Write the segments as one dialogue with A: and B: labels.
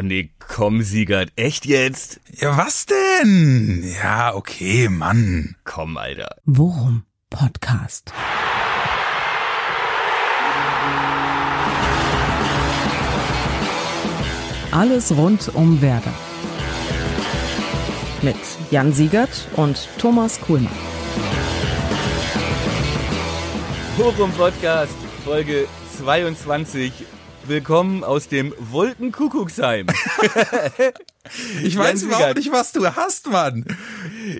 A: Oh nee, komm, Siegert. Echt jetzt?
B: Ja, was denn? Ja, okay, Mann.
A: Komm, Alter.
C: Worum Podcast. Alles rund um Werder. Mit Jan Siegert und Thomas Kuhlmann.
A: Forum Podcast, Folge 22. Willkommen aus dem Wolkenkuckucksheim.
B: Ich weiß überhaupt nicht, was du hast, Mann.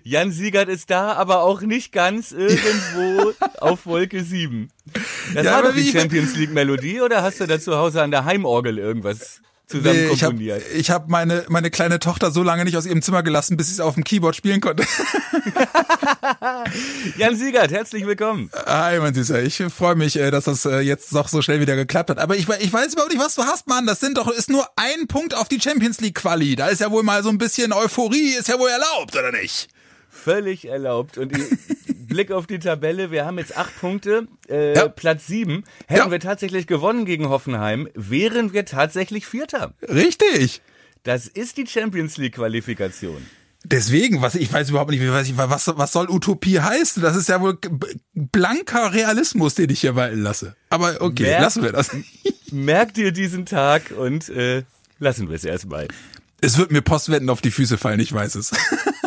A: Jan Siegert ist da, aber auch nicht ganz irgendwo auf Wolke 7. Das
B: Ja,
A: war doch die Champions League Melodie oder hast du da zu Hause an der Heimorgel irgendwas zusammen
B: Nee, ich habe
A: komponiert?
B: ich hab meine, meine kleine Tochter so lange nicht aus ihrem Zimmer gelassen, bis sie es auf dem Keyboard spielen konnte.
A: Jan Siegert, herzlich willkommen.
B: Hi, mein Süßer. Ich freue mich, äh, dass das äh, jetzt doch so schnell wieder geklappt hat. Aber ich, ich weiß überhaupt nicht, was du hast, Mann. Das sind doch, ist nur ein Punkt auf die Champions League Quali. Da ist ja wohl mal so ein bisschen Euphorie, ist ja wohl erlaubt, oder nicht?
A: Völlig erlaubt. Und Blick auf die Tabelle, wir haben jetzt acht Punkte, äh,
B: Ja.
A: Platz sieben. Hätten
B: Ja.
A: wir tatsächlich gewonnen gegen Hoffenheim, wären wir tatsächlich Vierter.
B: Richtig.
A: Das ist die Champions League Qualifikation.
B: Deswegen, was ich weiß überhaupt nicht, ich- was, was soll Utopie heißen? Das ist ja wohl blanker Realismus, den ich hier walten lasse. Aber okay,
A: Merk-
B: lassen wir das.
A: Merk dir diesen Tag und äh, lassen wir es erstmal.
B: Es wird mir Postwenden auf die Füße fallen, ich weiß es.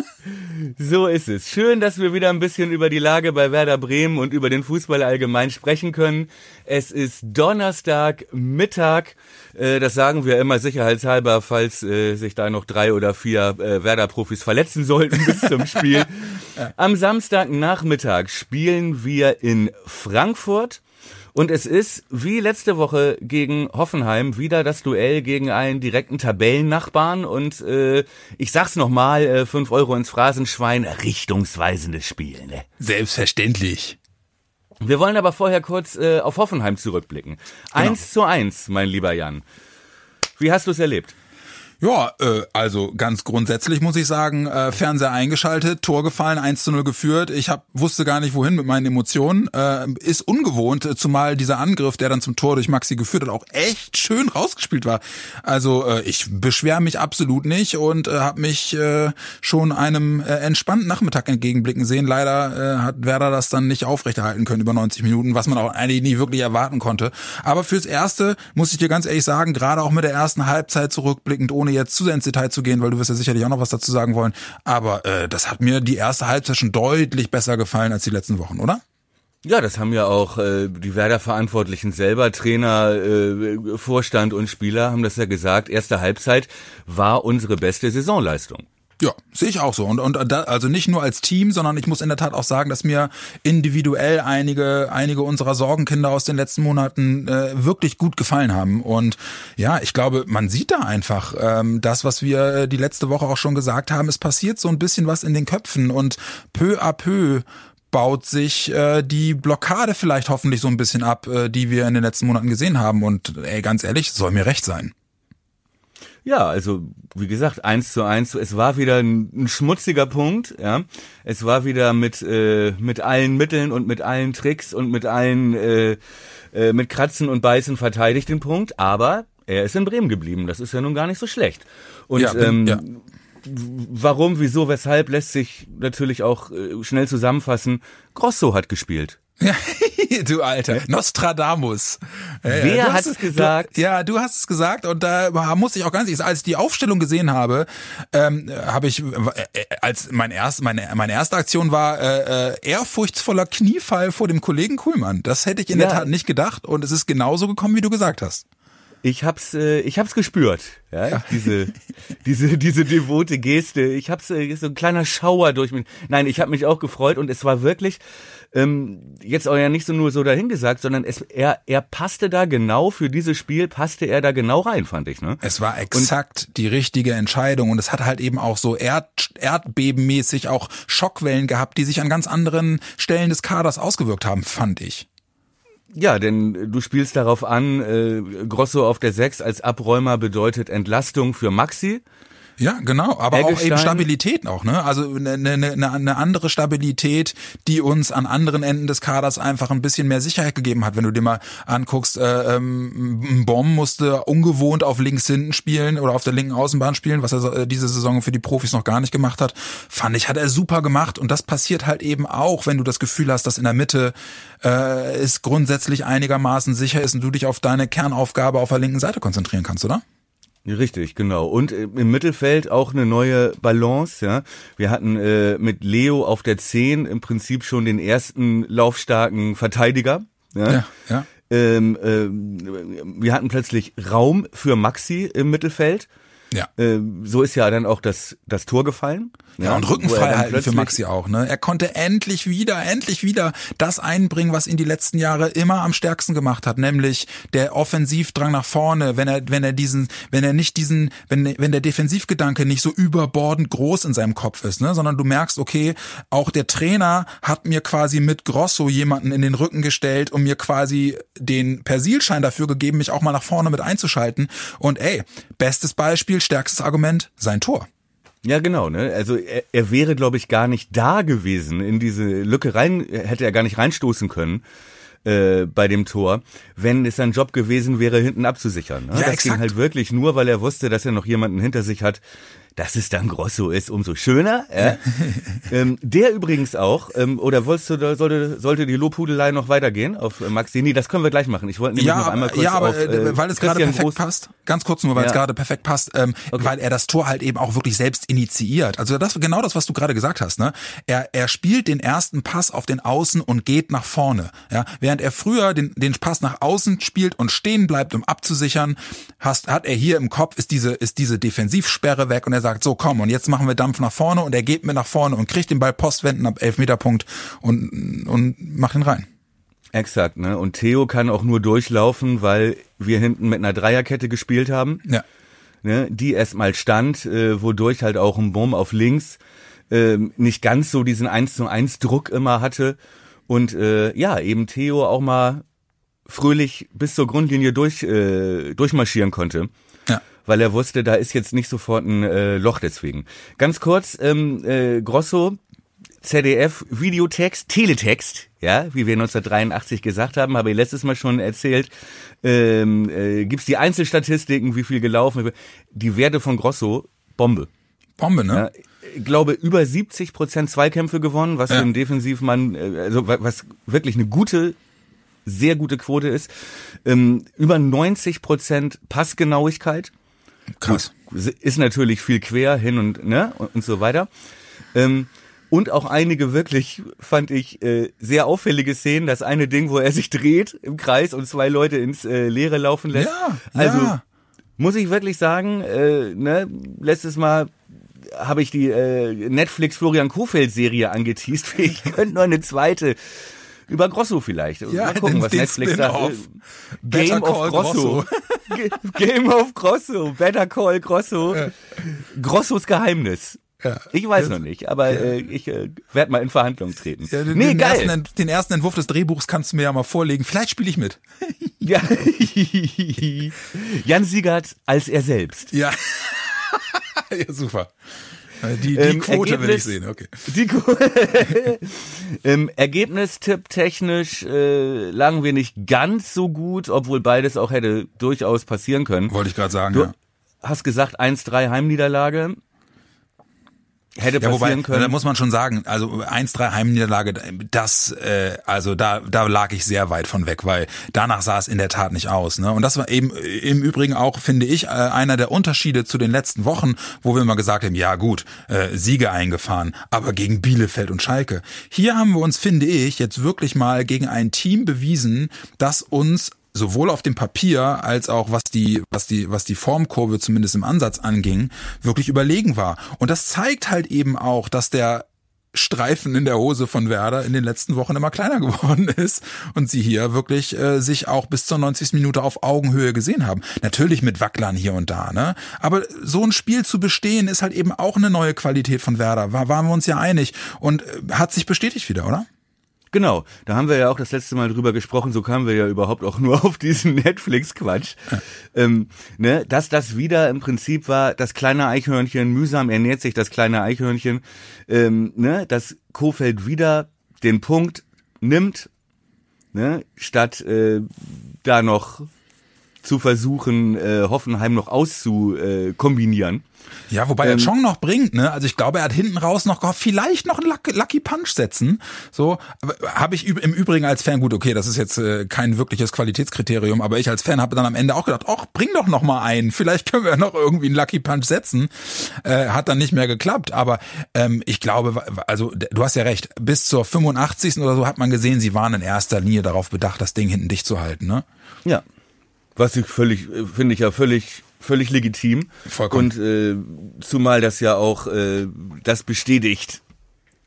A: So ist es. Schön, dass wir wieder ein bisschen über die Lage bei Werder Bremen und über den Fußball allgemein sprechen können. Es ist Donnerstag Mittag. Äh, das sagen wir immer sicherheitshalber, falls äh, sich da noch drei oder vier äh, Werder-Profis verletzen sollten bis zum Spiel. Am Samstagnachmittag spielen wir in Frankfurt. Und es ist, wie letzte Woche gegen Hoffenheim, wieder das Duell gegen einen direkten Tabellennachbarn. Und äh, ich sag's nochmal, äh, 5 Euro ins Phrasenschwein, richtungsweisendes Spiel. Ne?
B: Selbstverständlich.
A: Wir wollen aber vorher kurz äh, auf Hoffenheim zurückblicken. Eins zu eins, mein lieber Jan. Wie hast du es erlebt?
B: Ja, äh, also ganz grundsätzlich muss ich sagen, äh, Fernseher eingeschaltet, Tor gefallen, 1 zu 0 geführt. Ich hab, wusste gar nicht, wohin mit meinen Emotionen. Äh, ist ungewohnt, äh, zumal dieser Angriff, der dann zum Tor durch Maxi geführt hat, auch echt schön rausgespielt war. Also äh, ich beschwere mich absolut nicht und äh, habe mich äh, schon einem äh, entspannten Nachmittag entgegenblicken sehen. Leider äh, hat Werder das dann nicht aufrechterhalten können über 90 Minuten, was man auch eigentlich nie wirklich erwarten konnte. Aber fürs Erste muss ich dir ganz ehrlich sagen, gerade auch mit der ersten Halbzeit zurückblickend, ohne jetzt zu sehr ins Detail zu gehen, weil du wirst ja sicherlich auch noch was dazu sagen wollen. Aber äh, das hat mir die erste Halbzeit schon deutlich besser gefallen als die letzten Wochen, oder?
A: Ja, das haben ja auch äh, die Werder-Verantwortlichen selber, Trainer, äh, Vorstand und Spieler haben das ja gesagt. Erste Halbzeit war unsere beste Saisonleistung.
B: Ja, sehe ich auch so. Und, und da, also nicht nur als Team, sondern ich muss in der Tat auch sagen, dass mir individuell einige, einige unserer Sorgenkinder aus den letzten Monaten äh, wirklich gut gefallen haben. Und ja, ich glaube, man sieht da einfach ähm, das, was wir äh, die letzte Woche auch schon gesagt haben. Es passiert so ein bisschen was in den Köpfen und peu à peu baut sich äh, die Blockade vielleicht hoffentlich so ein bisschen ab, äh, die wir in den letzten Monaten gesehen haben. Und ey, ganz ehrlich, soll mir recht sein.
A: Ja, also wie gesagt, eins zu eins. Es war wieder ein, ein schmutziger Punkt. Ja, es war wieder mit äh, mit allen Mitteln und mit allen Tricks und mit allen äh, äh, mit Kratzen und Beißen verteidigt den Punkt. Aber er ist in Bremen geblieben. Das ist ja nun gar nicht so schlecht. Und
B: Ja,
A: ähm,
B: ja.
A: warum, wieso, weshalb lässt sich natürlich auch äh, schnell zusammenfassen. Grosso hat gespielt.
B: Ja, du Alter. Nostradamus. Ja, ja,
A: Wer
B: du
A: hat's
B: hast-
A: gesagt?
B: Du, ja, du hast es gesagt und da muss ich auch ganz als ich die Aufstellung gesehen habe, ähm, habe ich, äh, äh, als mein erst, meine, meine erste Aktion war äh, äh, ehrfurchtsvoller Kniefall vor dem Kollegen Kuhlmann. Das hätte ich in
A: Ja.
B: der Tat nicht gedacht und es ist genauso gekommen, wie du gesagt hast.
A: Ich hab's, äh, ich hab's gespürt, ja, diese, diese, diese devote Geste. Ich hab's äh, so ein kleiner Schauer durch mich. Nein, ich habe mich auch gefreut und es war wirklich ähm, jetzt auch ja nicht so nur so dahingesagt, sondern es, er, er passte da genau für dieses Spiel, passte er da genau rein, fand ich. Ne?
B: Es war exakt die richtige Entscheidung und es hat halt eben auch so Erd, erdbebenmäßig auch Schockwellen gehabt, die sich an ganz anderen Stellen des Kaders ausgewirkt haben, fand ich.
A: Ja, denn du spielst darauf an, äh, Grosso auf der 6 als Abräumer bedeutet Entlastung für Maxi.
B: Ja, genau, aber auch eben Stabilität auch, ne? Also eine, eine, eine eine andere Stabilität, die uns an anderen Enden des Kaders einfach ein bisschen mehr Sicherheit gegeben hat. Wenn du dir mal anguckst, äh, ähm, ein Bomb musste ungewohnt auf links hinten spielen oder auf der linken Außenbahn spielen, was er äh, diese Saison für die Profis noch gar nicht gemacht hat. Fand ich, hat er super gemacht und das passiert halt eben auch, wenn du das Gefühl hast, dass in der Mitte äh, es grundsätzlich einigermaßen sicher ist und du dich auf deine Kernaufgabe auf der linken Seite konzentrieren kannst, oder?
A: Richtig, genau. Und äh, im Mittelfeld auch eine neue Balance, ja. Wir hatten äh, mit Leo auf der 10 im Prinzip schon den ersten laufstarken Verteidiger. Ja.
B: Ja, ja.
A: Ähm, ähm, wir hatten plötzlich Raum für Maxi im Mittelfeld.
B: Ja.
A: Ähm, so ist ja dann auch das, das Tor gefallen.
B: Ja, und Rücken
A: wo er
B: frei
A: dann
B: halten für Maxi auch, ne? Er konnte endlich wieder, endlich wieder das einbringen, was ihn die letzten Jahre immer am stärksten gemacht hat, nämlich der Offensivdrang nach vorne, wenn er, wenn er diesen, wenn er nicht diesen, wenn, wenn der Defensivgedanke nicht so überbordend groß in seinem Kopf ist, ne? Sondern du merkst, okay, auch der Trainer hat mir quasi mit Grosso jemanden in den Rücken gestellt und mir quasi den Persilschein dafür gegeben, mich auch mal nach vorne mit einzuschalten. Und ey, bestes Beispiel, stärkstes Argument, sein Tor.
A: Ja, genau, ne? Also er, er wäre, glaube ich, gar nicht da gewesen in diese Lücke rein, hätte er gar nicht reinstoßen können äh, bei dem Tor, wenn es sein Job gewesen wäre, hinten abzusichern. Ne?
B: Ja,
A: das
B: exakt.
A: ging halt wirklich nur, weil er wusste, dass er noch jemanden hinter sich hat, dass es dann Grosso ist, umso schöner. Ja? ähm, der übrigens auch, ähm, oder wolltest du, sollte, sollte die Lobhudelei noch weitergehen auf äh, Maxi? Nee, das können wir gleich machen. Ich wollte nämlich
B: ja,
A: noch einmal
B: aber,
A: kurz
B: ja, aber
A: auf
B: äh, weil es gerade perfekt
A: Groß
B: passt, ganz kurz nur, weil es
A: Ja.
B: gerade perfekt passt, ähm, weil er das Tor halt eben auch wirklich selbst initiiert. Also das genau das, was du gerade gesagt hast. Ne? Er, er spielt den ersten Pass auf den Außen und geht nach vorne. Ja? Während er früher den, den Pass nach außen spielt und stehen bleibt, um abzusichern, hast, hat er hier im Kopf, ist diese, ist diese Defensivsperre weg und er sagt, so komm, und jetzt machen wir Dampf nach vorne und er geht mit nach vorne und kriegt den Ball postwenden ab Elfmeterpunkt und, und macht ihn rein.
A: Exakt, ne? Und Theo kann auch nur durchlaufen, weil wir hinten mit einer Dreierkette gespielt haben.
B: Ja.
A: ne, die erstmal stand, äh, wodurch halt auch ein Bumm auf links ähm, nicht ganz so diesen 1 zu 1 Druck immer hatte und äh, ja, eben Theo auch mal fröhlich bis zur Grundlinie durch, äh, durchmarschieren konnte. Weil er wusste, da ist jetzt nicht sofort ein äh, Loch deswegen. Ganz kurz, ähm, äh, Grosso, ZDF, Videotext, Teletext, ja, wie wir 1983 gesagt haben, habe ich letztes Mal schon erzählt, ähm, äh, gibt's die Einzelstatistiken, wie viel gelaufen, die Werte von Grosso, Bombe.
B: Bombe, ne?
A: Ja, ich glaube, über 70 Prozent Zweikämpfe gewonnen, was
B: Ja.
A: für einen Defensivmann, äh, also wa- was wirklich eine gute, sehr gute Quote ist. Ähm, über 90 Prozent Passgenauigkeit.
B: Krass.
A: Ist natürlich viel quer hin und, ne, und, und so weiter. Ähm, und auch einige wirklich, fand ich, äh, sehr auffällige Szenen. Das eine Ding, wo er sich dreht im Kreis und zwei Leute ins äh, Leere laufen lässt.
B: Ja,
A: also
B: ja.
A: muss ich wirklich sagen, äh, ne, letztes Mal habe ich die äh, Netflix Florian Kofeld Serie angeteased. Ich könnte noch eine zweite über Grosso vielleicht.
B: Ja,
A: Mal gucken, was Netflix sagt.
B: Better
A: Game
B: Call
A: of Grosso. Ge- Game of Grosso. Better Call Grosso. Grossos Geheimnis.
B: Ja.
A: Ich weiß noch nicht, aber äh, ich äh, werde mal in Verhandlungen treten.
B: Ja, den,
A: nee,
B: den,
A: geil.
B: Ersten, den ersten Entwurf des Drehbuchs kannst du mir ja mal vorlegen. Vielleicht spiele ich mit.
A: Ja. Jan Siegert als er selbst.
B: Ja. ja, super. Die, die
A: Ähm,
B: Quote will ich
A: Ergebnis-
B: sehen, okay.
A: Die Ko- ähm, Ergebnistipp technisch äh, lagen wir nicht ganz so gut, obwohl beides auch hätte durchaus passieren können.
B: Wollte ich gerade sagen,
A: Du
B: ja.
A: hast gesagt 1-3 Heimniederlage. Hätte
B: Ja, wobei,
A: können.
B: da muss man schon sagen, also 1-3 Heimniederlage, das, äh, also da, da lag ich sehr weit von weg, weil danach sah es in der Tat nicht aus. Ne? Und das war eben äh, im Übrigen auch, finde ich, äh, einer der Unterschiede zu den letzten Wochen, wo wir immer gesagt haben, ja gut, äh, Siege eingefahren, aber gegen Bielefeld und Schalke. Hier haben wir uns, finde ich, jetzt wirklich mal gegen ein Team bewiesen, das uns sowohl auf dem Papier als auch was die was die was die Formkurve zumindest im Ansatz anging, wirklich überlegen war. Und das zeigt halt eben auch, dass der Streifen in der Hose von Werder in den letzten Wochen immer kleiner geworden ist und sie hier wirklich äh, sich auch bis zur 90. Minute auf Augenhöhe gesehen haben. Natürlich mit Wacklern hier und da, ne? Aber so ein Spiel zu bestehen ist halt eben auch eine neue Qualität von Werder. War, waren wir uns ja einig und äh, hat sich bestätigt wieder, oder?
A: Genau, da haben wir ja auch das letzte Mal drüber gesprochen, so kamen wir ja überhaupt auch nur auf diesen Netflix-Quatsch. ähm, ne, dass das wieder im Prinzip war, das kleine Eichhörnchen, mühsam ernährt sich das kleine Eichhörnchen, ähm, ne, dass Kofeld wieder den Punkt nimmt, ne, statt äh, da noch zu versuchen, äh, Hoffenheim noch auszukombinieren.
B: Ja, wobei ähm, er Chong noch bringt, ne? Also ich glaube, er hat hinten raus noch gehofft, vielleicht noch einen Lucky, Punch setzen. So habe ich im Übrigen als Fan gut, okay, das ist jetzt äh, kein wirkliches Qualitätskriterium, aber ich als Fan habe dann am Ende auch gedacht, ach, bring doch noch mal einen, vielleicht können wir noch irgendwie einen Lucky Punch setzen. Äh, hat dann nicht mehr geklappt, aber ähm, ich glaube, also du hast ja recht, bis zur 85. oder so hat man gesehen, sie waren in erster Linie darauf bedacht, das Ding hinten dicht zu halten, ne?
A: Ja. Was ich völlig, äh, finde ich ja völlig völlig legitim.
B: Vollkommen.
A: Und äh, zumal das ja auch äh, das bestätigt,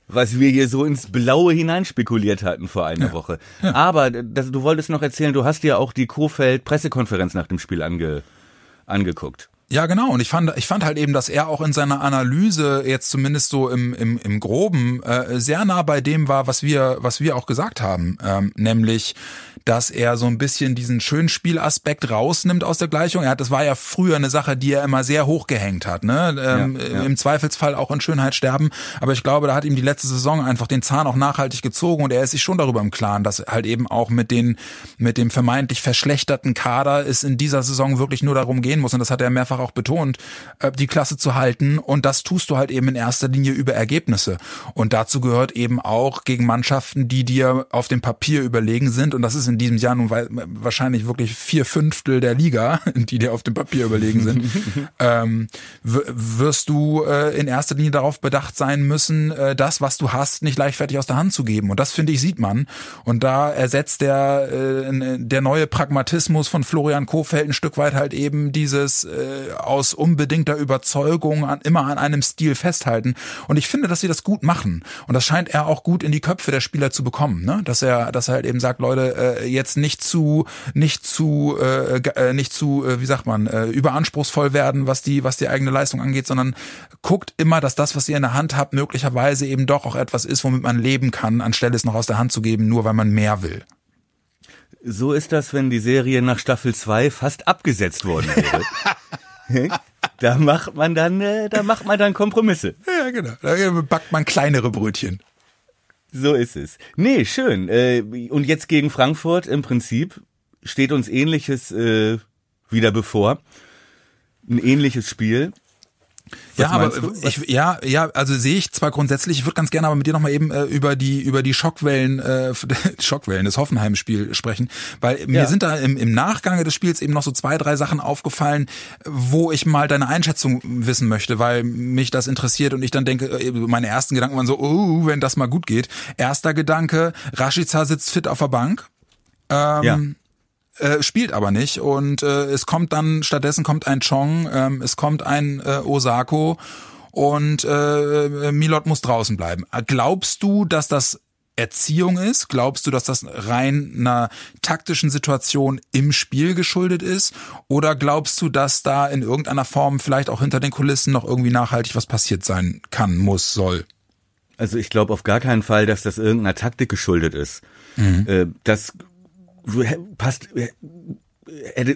A: was wir hier so ins Blaue hineinspekuliert hatten vor einer ja. Woche. Ja. Aber das, du wolltest noch erzählen, du hast dir auch die Kofeld Pressekonferenz nach dem Spiel ange, angeguckt.
B: Ja, genau. Und ich fand, ich fand halt eben, dass er auch in seiner Analyse jetzt zumindest so im, im, im Groben äh, sehr nah bei dem war, was wir, was wir auch gesagt haben. Ähm, nämlich, dass er so ein bisschen diesen schönen Spielaspekt rausnimmt aus der Gleichung. Er hat, das war ja früher eine Sache, die er immer sehr hoch gehängt hat, ne? Ähm, ja, ja. Im Zweifelsfall auch in Schönheit sterben. Aber ich glaube, da hat ihm die letzte Saison einfach den Zahn auch nachhaltig gezogen und er ist sich schon darüber im Klaren, dass halt eben auch mit den, mit dem vermeintlich verschlechterten Kader es in dieser Saison wirklich nur darum gehen muss. Und das hat er mehrfach auch betont, äh, die Klasse zu halten. Und das tust du halt eben in erster Linie über Ergebnisse. Und dazu gehört eben auch gegen Mannschaften, die dir auf dem Papier überlegen sind. Und das ist in in diesem Jahr nun wahrscheinlich wirklich vier Fünftel der Liga, die dir auf dem Papier überlegen sind, ähm, wirst du äh, in erster Linie darauf bedacht sein müssen, äh, das, was du hast, nicht leichtfertig aus der Hand zu geben. Und das finde ich sieht man. Und da ersetzt der äh, der neue Pragmatismus von Florian Kofeld ein Stück weit halt eben dieses äh, aus unbedingter Überzeugung an, immer an einem Stil festhalten. Und ich finde, dass sie das gut machen. Und das scheint er auch gut in die Köpfe der Spieler zu bekommen, ne? Dass er, dass er halt eben sagt, Leute, äh, jetzt nicht zu nicht zu äh, äh, nicht zu äh, wie sagt man äh, überanspruchsvoll werden, was die was die eigene Leistung angeht, sondern guckt immer, dass das, was ihr in der Hand habt, möglicherweise eben doch auch etwas ist, womit man leben kann, anstelle es noch aus der Hand zu geben, nur weil man mehr will.
A: So ist das, wenn die Serie nach Staffel 2 fast abgesetzt worden wäre. da macht man dann, äh, da macht man dann Kompromisse.
B: Ja, genau. Da backt man kleinere Brötchen.
A: So ist es. Nee, schön. Äh, und jetzt gegen Frankfurt im Prinzip steht uns ähnliches äh, wieder bevor. Ein ähnliches Spiel.
B: Was ja, aber ich, ja, ja, also sehe ich zwar grundsätzlich, ich würde ganz gerne aber mit dir nochmal eben äh, über die über die Schockwellen, äh, Schockwellen des Hoffenheim-Spiel sprechen, weil ja. mir sind da im, im Nachgang des Spiels eben noch so zwei, drei Sachen aufgefallen, wo ich mal deine Einschätzung wissen möchte, weil mich das interessiert und ich dann denke, äh, meine ersten Gedanken waren so, oh, wenn das mal gut geht. Erster Gedanke, Rashica sitzt fit auf der Bank. Ähm, ja äh, spielt aber nicht und äh, es kommt dann stattdessen kommt ein Chong, ähm, es kommt ein äh, Osako und äh, Milot muss draußen bleiben. Glaubst du, dass das Erziehung ist? Glaubst du, dass das rein einer taktischen Situation im Spiel geschuldet ist? Oder glaubst du, dass da in irgendeiner Form vielleicht auch hinter den Kulissen noch irgendwie nachhaltig was passiert sein kann, muss, soll?
A: Also ich glaube auf gar keinen Fall, dass das irgendeiner Taktik geschuldet ist. Mhm. Äh, das passt er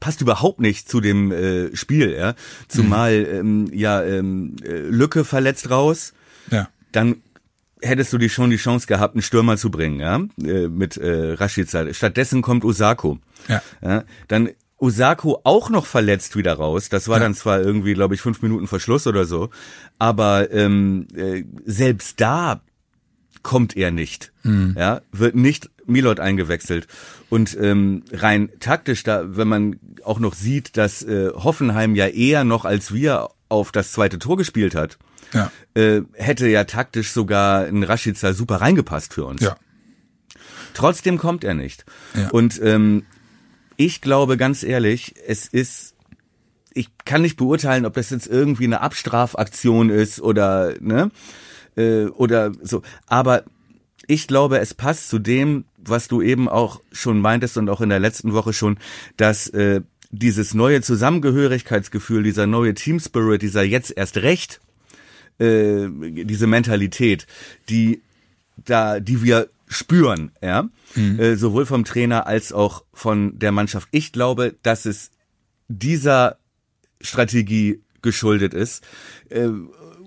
A: passt überhaupt nicht zu dem äh, Spiel, ja. Zumal mhm. ähm, ja ähm, äh, Lücke verletzt raus.
B: Ja.
A: Dann hättest du die schon die Chance gehabt, einen Stürmer zu bringen, ja, äh, mit äh, Rashica. Stattdessen kommt Osako.
B: Ja.
A: ja. Dann Osako auch noch verletzt wieder raus. Das war ja. dann zwar irgendwie, glaube ich, fünf Minuten Verschluss oder so, aber ähm, äh, selbst da kommt er nicht. Mhm. Ja, wird nicht Milot eingewechselt. Und ähm, rein taktisch, da, wenn man auch noch sieht, dass äh, Hoffenheim ja eher noch als wir auf das zweite Tor gespielt hat,
B: ja.
A: äh, hätte ja taktisch sogar ein Rashica super reingepasst für uns.
B: Ja.
A: Trotzdem kommt er nicht.
B: Ja.
A: Und ähm, ich glaube ganz ehrlich, es ist ich kann nicht beurteilen, ob das jetzt irgendwie eine Abstrafaktion ist oder ne äh, oder so. Aber ich glaube, es passt zu dem, was du eben auch schon meintest und auch in der letzten Woche schon, dass äh, dieses neue Zusammengehörigkeitsgefühl, dieser neue Team Spirit, dieser jetzt erst recht, äh, diese Mentalität, die da, die wir spüren, ja, mhm. äh, sowohl vom Trainer als auch von der Mannschaft. Ich glaube, dass es dieser Strategie geschuldet ist äh,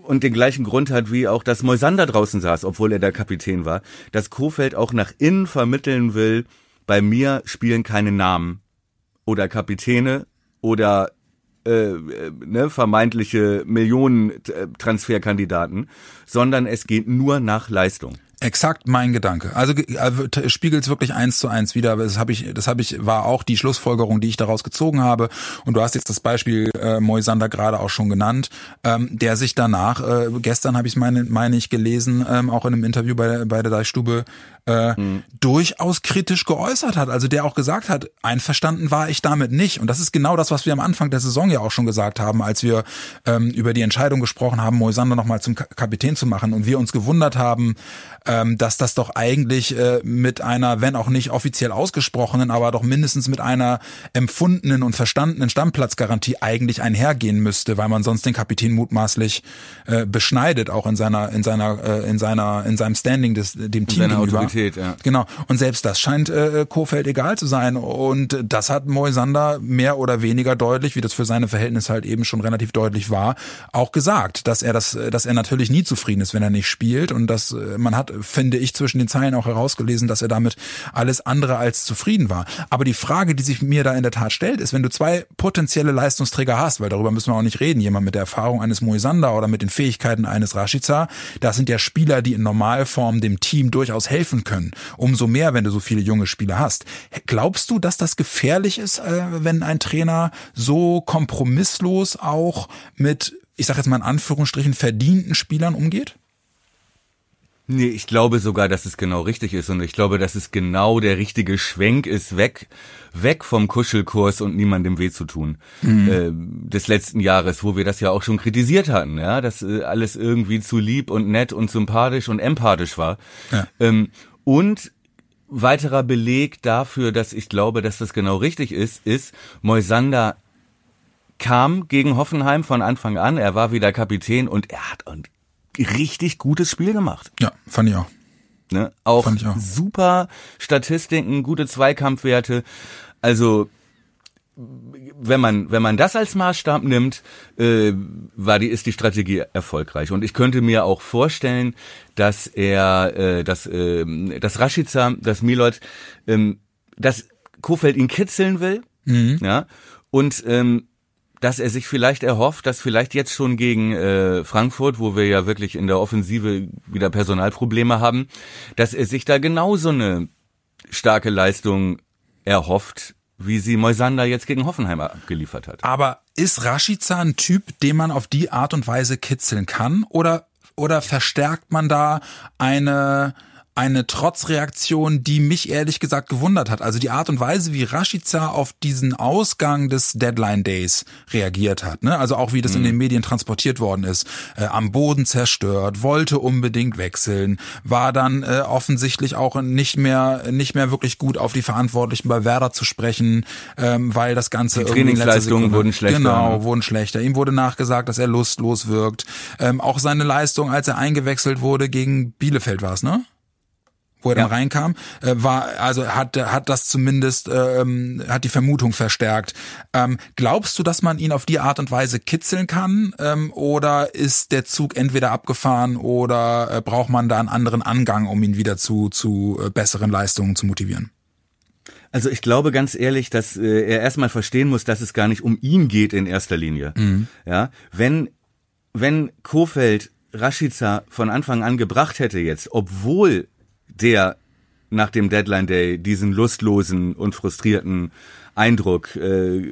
A: und den gleichen Grund hat, wie auch, dass Moisander draußen saß, obwohl er der Kapitän war, dass Kofeld auch nach innen vermitteln will, bei mir spielen keine Namen oder Kapitäne oder äh, ne, vermeintliche Millionen-Transferkandidaten, sondern es geht nur nach Leistung.
B: Exakt mein Gedanke. Also äh, spiegelt es wirklich eins zu eins wieder. Das habe ich, das habe ich, war auch die Schlussfolgerung, die ich daraus gezogen habe. Und du hast jetzt das Beispiel äh, Moisander gerade auch schon genannt, ähm, der sich danach, äh, gestern habe ich es meine, meine ich gelesen, ähm, auch in einem Interview bei, bei der Deichstube, äh, mhm. durchaus kritisch geäußert hat. Also der auch gesagt hat, einverstanden war ich damit nicht. Und das ist genau das, was wir am Anfang der Saison ja auch schon gesagt haben, als wir ähm, über die Entscheidung gesprochen haben, Moisander nochmal zum Kapitän zu machen und wir uns gewundert haben, ähm, dass das doch eigentlich äh, mit einer, wenn auch nicht offiziell ausgesprochenen, aber doch mindestens mit einer empfundenen und verstandenen Stammplatzgarantie eigentlich einhergehen müsste, weil man sonst den Kapitän mutmaßlich äh, beschneidet, auch in seiner, in seiner, äh, in seiner, in seinem Standing des dem Team gegenüber. Ja. Genau. Und selbst das scheint äh, Kofeld egal zu sein. Und das hat Moisander mehr oder weniger deutlich, wie das für seine Verhältnisse halt eben schon relativ deutlich war, auch gesagt, dass er das, dass er natürlich nie zufrieden ist, wenn er nicht spielt und dass äh, man hat finde ich, zwischen den Zeilen auch herausgelesen, dass er damit alles andere als zufrieden war. Aber die Frage, die sich mir da in der Tat stellt, ist, wenn du zwei potenzielle Leistungsträger hast, weil darüber müssen wir auch nicht reden, jemand mit der Erfahrung eines Moisander oder mit den Fähigkeiten eines Rashica, das sind ja Spieler, die in Normalform dem Team durchaus helfen können. Umso mehr, wenn du so viele junge Spieler hast. Glaubst du, dass das gefährlich ist, äh, wenn ein Trainer so kompromisslos auch mit ich sage jetzt mal in Anführungsstrichen, verdienten Spielern umgeht?
A: Nee, ich glaube sogar, dass es genau richtig ist und ich glaube, dass es genau der richtige Schwenk ist, weg, weg vom Kuschelkurs und niemandem weh zu tun mhm. äh, des letzten Jahres, wo wir das ja auch schon kritisiert hatten, ja, dass äh, alles irgendwie zu lieb und nett und sympathisch und empathisch war. Ja. Ähm, und weiterer Beleg dafür, dass ich glaube, dass das genau richtig ist, ist, Moisander kam gegen Hoffenheim von Anfang an, er war wieder Kapitän und er hat und richtig gutes Spiel gemacht.
B: Ja, fand ich auch.
A: Ne? Auch, fand ich auch super Statistiken, gute Zweikampfwerte. Also wenn man wenn man das als Maßstab nimmt, äh, war die ist die Strategie erfolgreich und ich könnte mir auch vorstellen, dass er äh, dass äh, dass Rashica, dass Milot, ähm, dass Kofeld ihn kitzeln will, mhm. ja und ähm, dass er sich vielleicht erhofft, dass vielleicht jetzt schon gegen äh, Frankfurt, wo wir ja wirklich in der Offensive wieder Personalprobleme haben, dass er sich da genauso eine starke Leistung erhofft, wie sie Moisander jetzt gegen Hoffenheim geliefert hat.
B: Aber ist Rashica ein Typ, den man auf die Art und Weise kitzeln kann? Oder, oder verstärkt man da eine eine Trotzreaktion, die mich ehrlich gesagt gewundert hat. Also die Art und Weise, wie Rashica auf diesen Ausgang des Deadline Days reagiert hat. Ne? Also auch wie das mhm. in den Medien transportiert worden ist. Äh, am Boden zerstört, wollte unbedingt wechseln, war dann äh, offensichtlich auch nicht mehr nicht mehr wirklich gut auf die Verantwortlichen bei Werder zu sprechen, ähm, weil das Ganze
A: die Trainingsleistungen wurden schlechter.
B: Genau, ne? wurden schlechter. Ihm wurde nachgesagt, dass er lustlos wirkt. Ähm, auch seine Leistung, als er eingewechselt wurde gegen Bielefeld war es, ne? Wo er ja. dann reinkam, äh, war also hat hat das zumindest ähm, hat die Vermutung verstärkt. Ähm, glaubst du, dass man ihn auf die Art und Weise kitzeln kann ähm, oder ist der Zug entweder abgefahren oder äh, braucht man da einen anderen Angang, um ihn wieder zu zu äh, besseren Leistungen zu motivieren?
A: Also ich glaube ganz ehrlich, dass äh, er erstmal verstehen muss, dass es gar nicht um ihn geht in erster Linie. Mhm. Ja, wenn wenn Kofeld Rashica von Anfang an gebracht hätte jetzt, obwohl der nach dem Deadline Day diesen lustlosen und frustrierten Eindruck äh,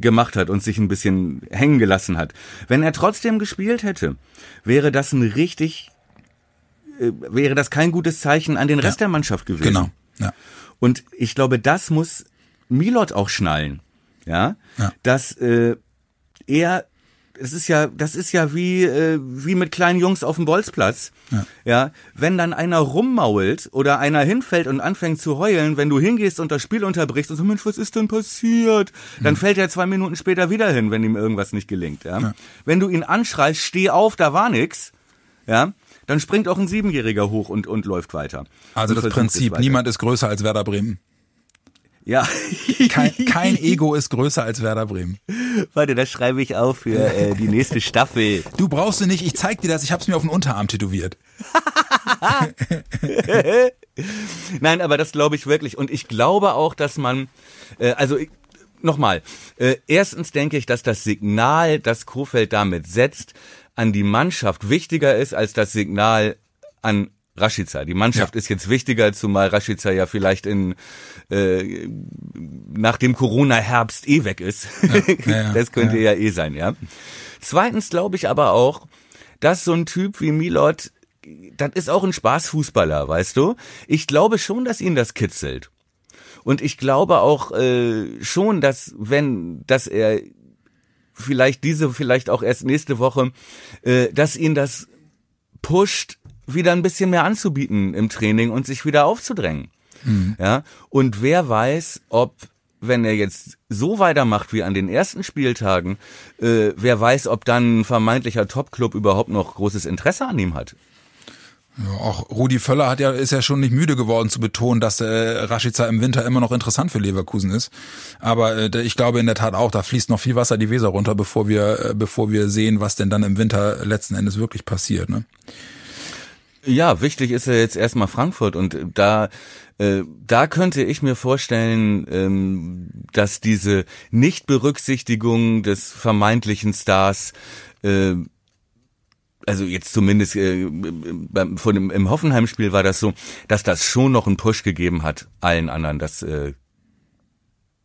A: gemacht hat und sich ein bisschen hängen gelassen hat. Wenn er trotzdem gespielt hätte, wäre das ein richtig, äh, wäre das kein gutes Zeichen an den Rest ja, der Mannschaft gewesen.
B: Genau. Ja.
A: Und ich glaube, das muss Milot auch schnallen, ja, ja. dass äh, er es ist ja, das ist ja wie, äh, wie mit kleinen Jungs auf dem Bolzplatz. Ja. ja. Wenn dann einer rummault oder einer hinfällt und anfängt zu heulen, wenn du hingehst und das Spiel unterbrichst und so, Mensch, was ist denn passiert? Dann mhm. fällt er zwei Minuten später wieder hin, wenn ihm irgendwas nicht gelingt, ja. ja. Wenn du ihn anschreist, steh auf, da war nix, ja, dann springt auch ein Siebenjähriger hoch und, und läuft weiter.
B: Also
A: und
B: das Prinzip, niemand ist größer als Werder Bremen.
A: Ja.
B: Kein, kein Ego ist größer als Werder Bremen.
A: Warte, das schreibe ich auf für äh, die nächste Staffel.
B: Du brauchst du nicht, ich zeig dir das, ich hab's mir auf den Unterarm tätowiert.
A: Nein, aber das glaube ich wirklich. Und ich glaube auch, dass man, äh, also nochmal, äh, erstens denke ich, dass das Signal, das Kofeld damit setzt, an die Mannschaft wichtiger ist als das Signal an Rashica. Die Mannschaft ja. ist jetzt wichtiger, zumal Rashica ja vielleicht in äh, nach dem Corona-Herbst eh weg ist. Ja, das könnte ja. eh sein, ja. Zweitens glaube ich aber auch, dass so ein Typ wie Milot, das ist auch ein Spaßfußballer, weißt du? Ich glaube schon, dass ihn das kitzelt. Und ich glaube auch äh, schon, dass wenn, dass er vielleicht diese, vielleicht auch erst nächste Woche, äh, dass ihn das pusht, wieder ein bisschen mehr anzubieten im Training und sich wieder aufzudrängen. Mhm. Ja, und wer weiß, ob wenn er jetzt so weitermacht wie an den ersten Spieltagen, äh, wer weiß, ob dann ein vermeintlicher Topclub überhaupt noch großes Interesse an ihm hat.
B: Ja, auch Rudi Völler hat ja, ist ja schon nicht müde geworden zu betonen, dass äh, Rashica im Winter immer noch interessant für Leverkusen ist. Aber äh, ich glaube in der Tat auch, da fließt noch viel Wasser die Weser runter, bevor wir, äh, bevor wir sehen, was denn dann im Winter letzten Endes wirklich passiert. Ne?
A: Ja, wichtig ist ja jetzt erstmal Frankfurt und da äh, da könnte ich mir vorstellen, ähm, dass diese Nichtberücksichtigung des vermeintlichen Stars äh, also jetzt zumindest äh, von dem, im Hoffenheim-Spiel war das so, dass das schon noch einen Push gegeben hat allen anderen. Das äh,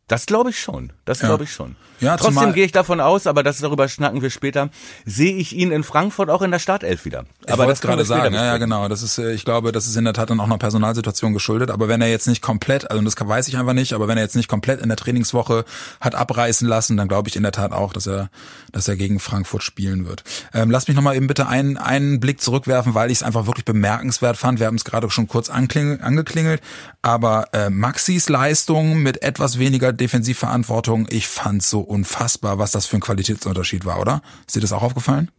A: das glaube ich schon. Das ja. glaube ich schon. Ja, Trotzdem gehe ich davon aus, aber das darüber schnacken wir später, sehe ich ihn in Frankfurt auch in der Startelf wieder.
B: Ich aber das gerade sagen, ja, ja, genau. Das ist, äh, ich glaube, das ist in der Tat dann auch einer Personalsituation geschuldet. Aber wenn er jetzt nicht komplett, also das weiß ich einfach nicht, aber wenn er jetzt nicht komplett in der Trainingswoche hat abreißen lassen, dann glaube ich in der Tat auch, dass er, dass er gegen Frankfurt spielen wird. Ähm, lass mich nochmal eben bitte einen, einen Blick zurückwerfen, weil ich es einfach wirklich bemerkenswert fand. Wir haben es gerade schon kurz angeklingelt, aber äh, Maxis Leistung mit etwas weniger Defensivverantwortung, ich fand so unfassbar, was das für ein Qualitätsunterschied war, oder? Ist dir das auch aufgefallen?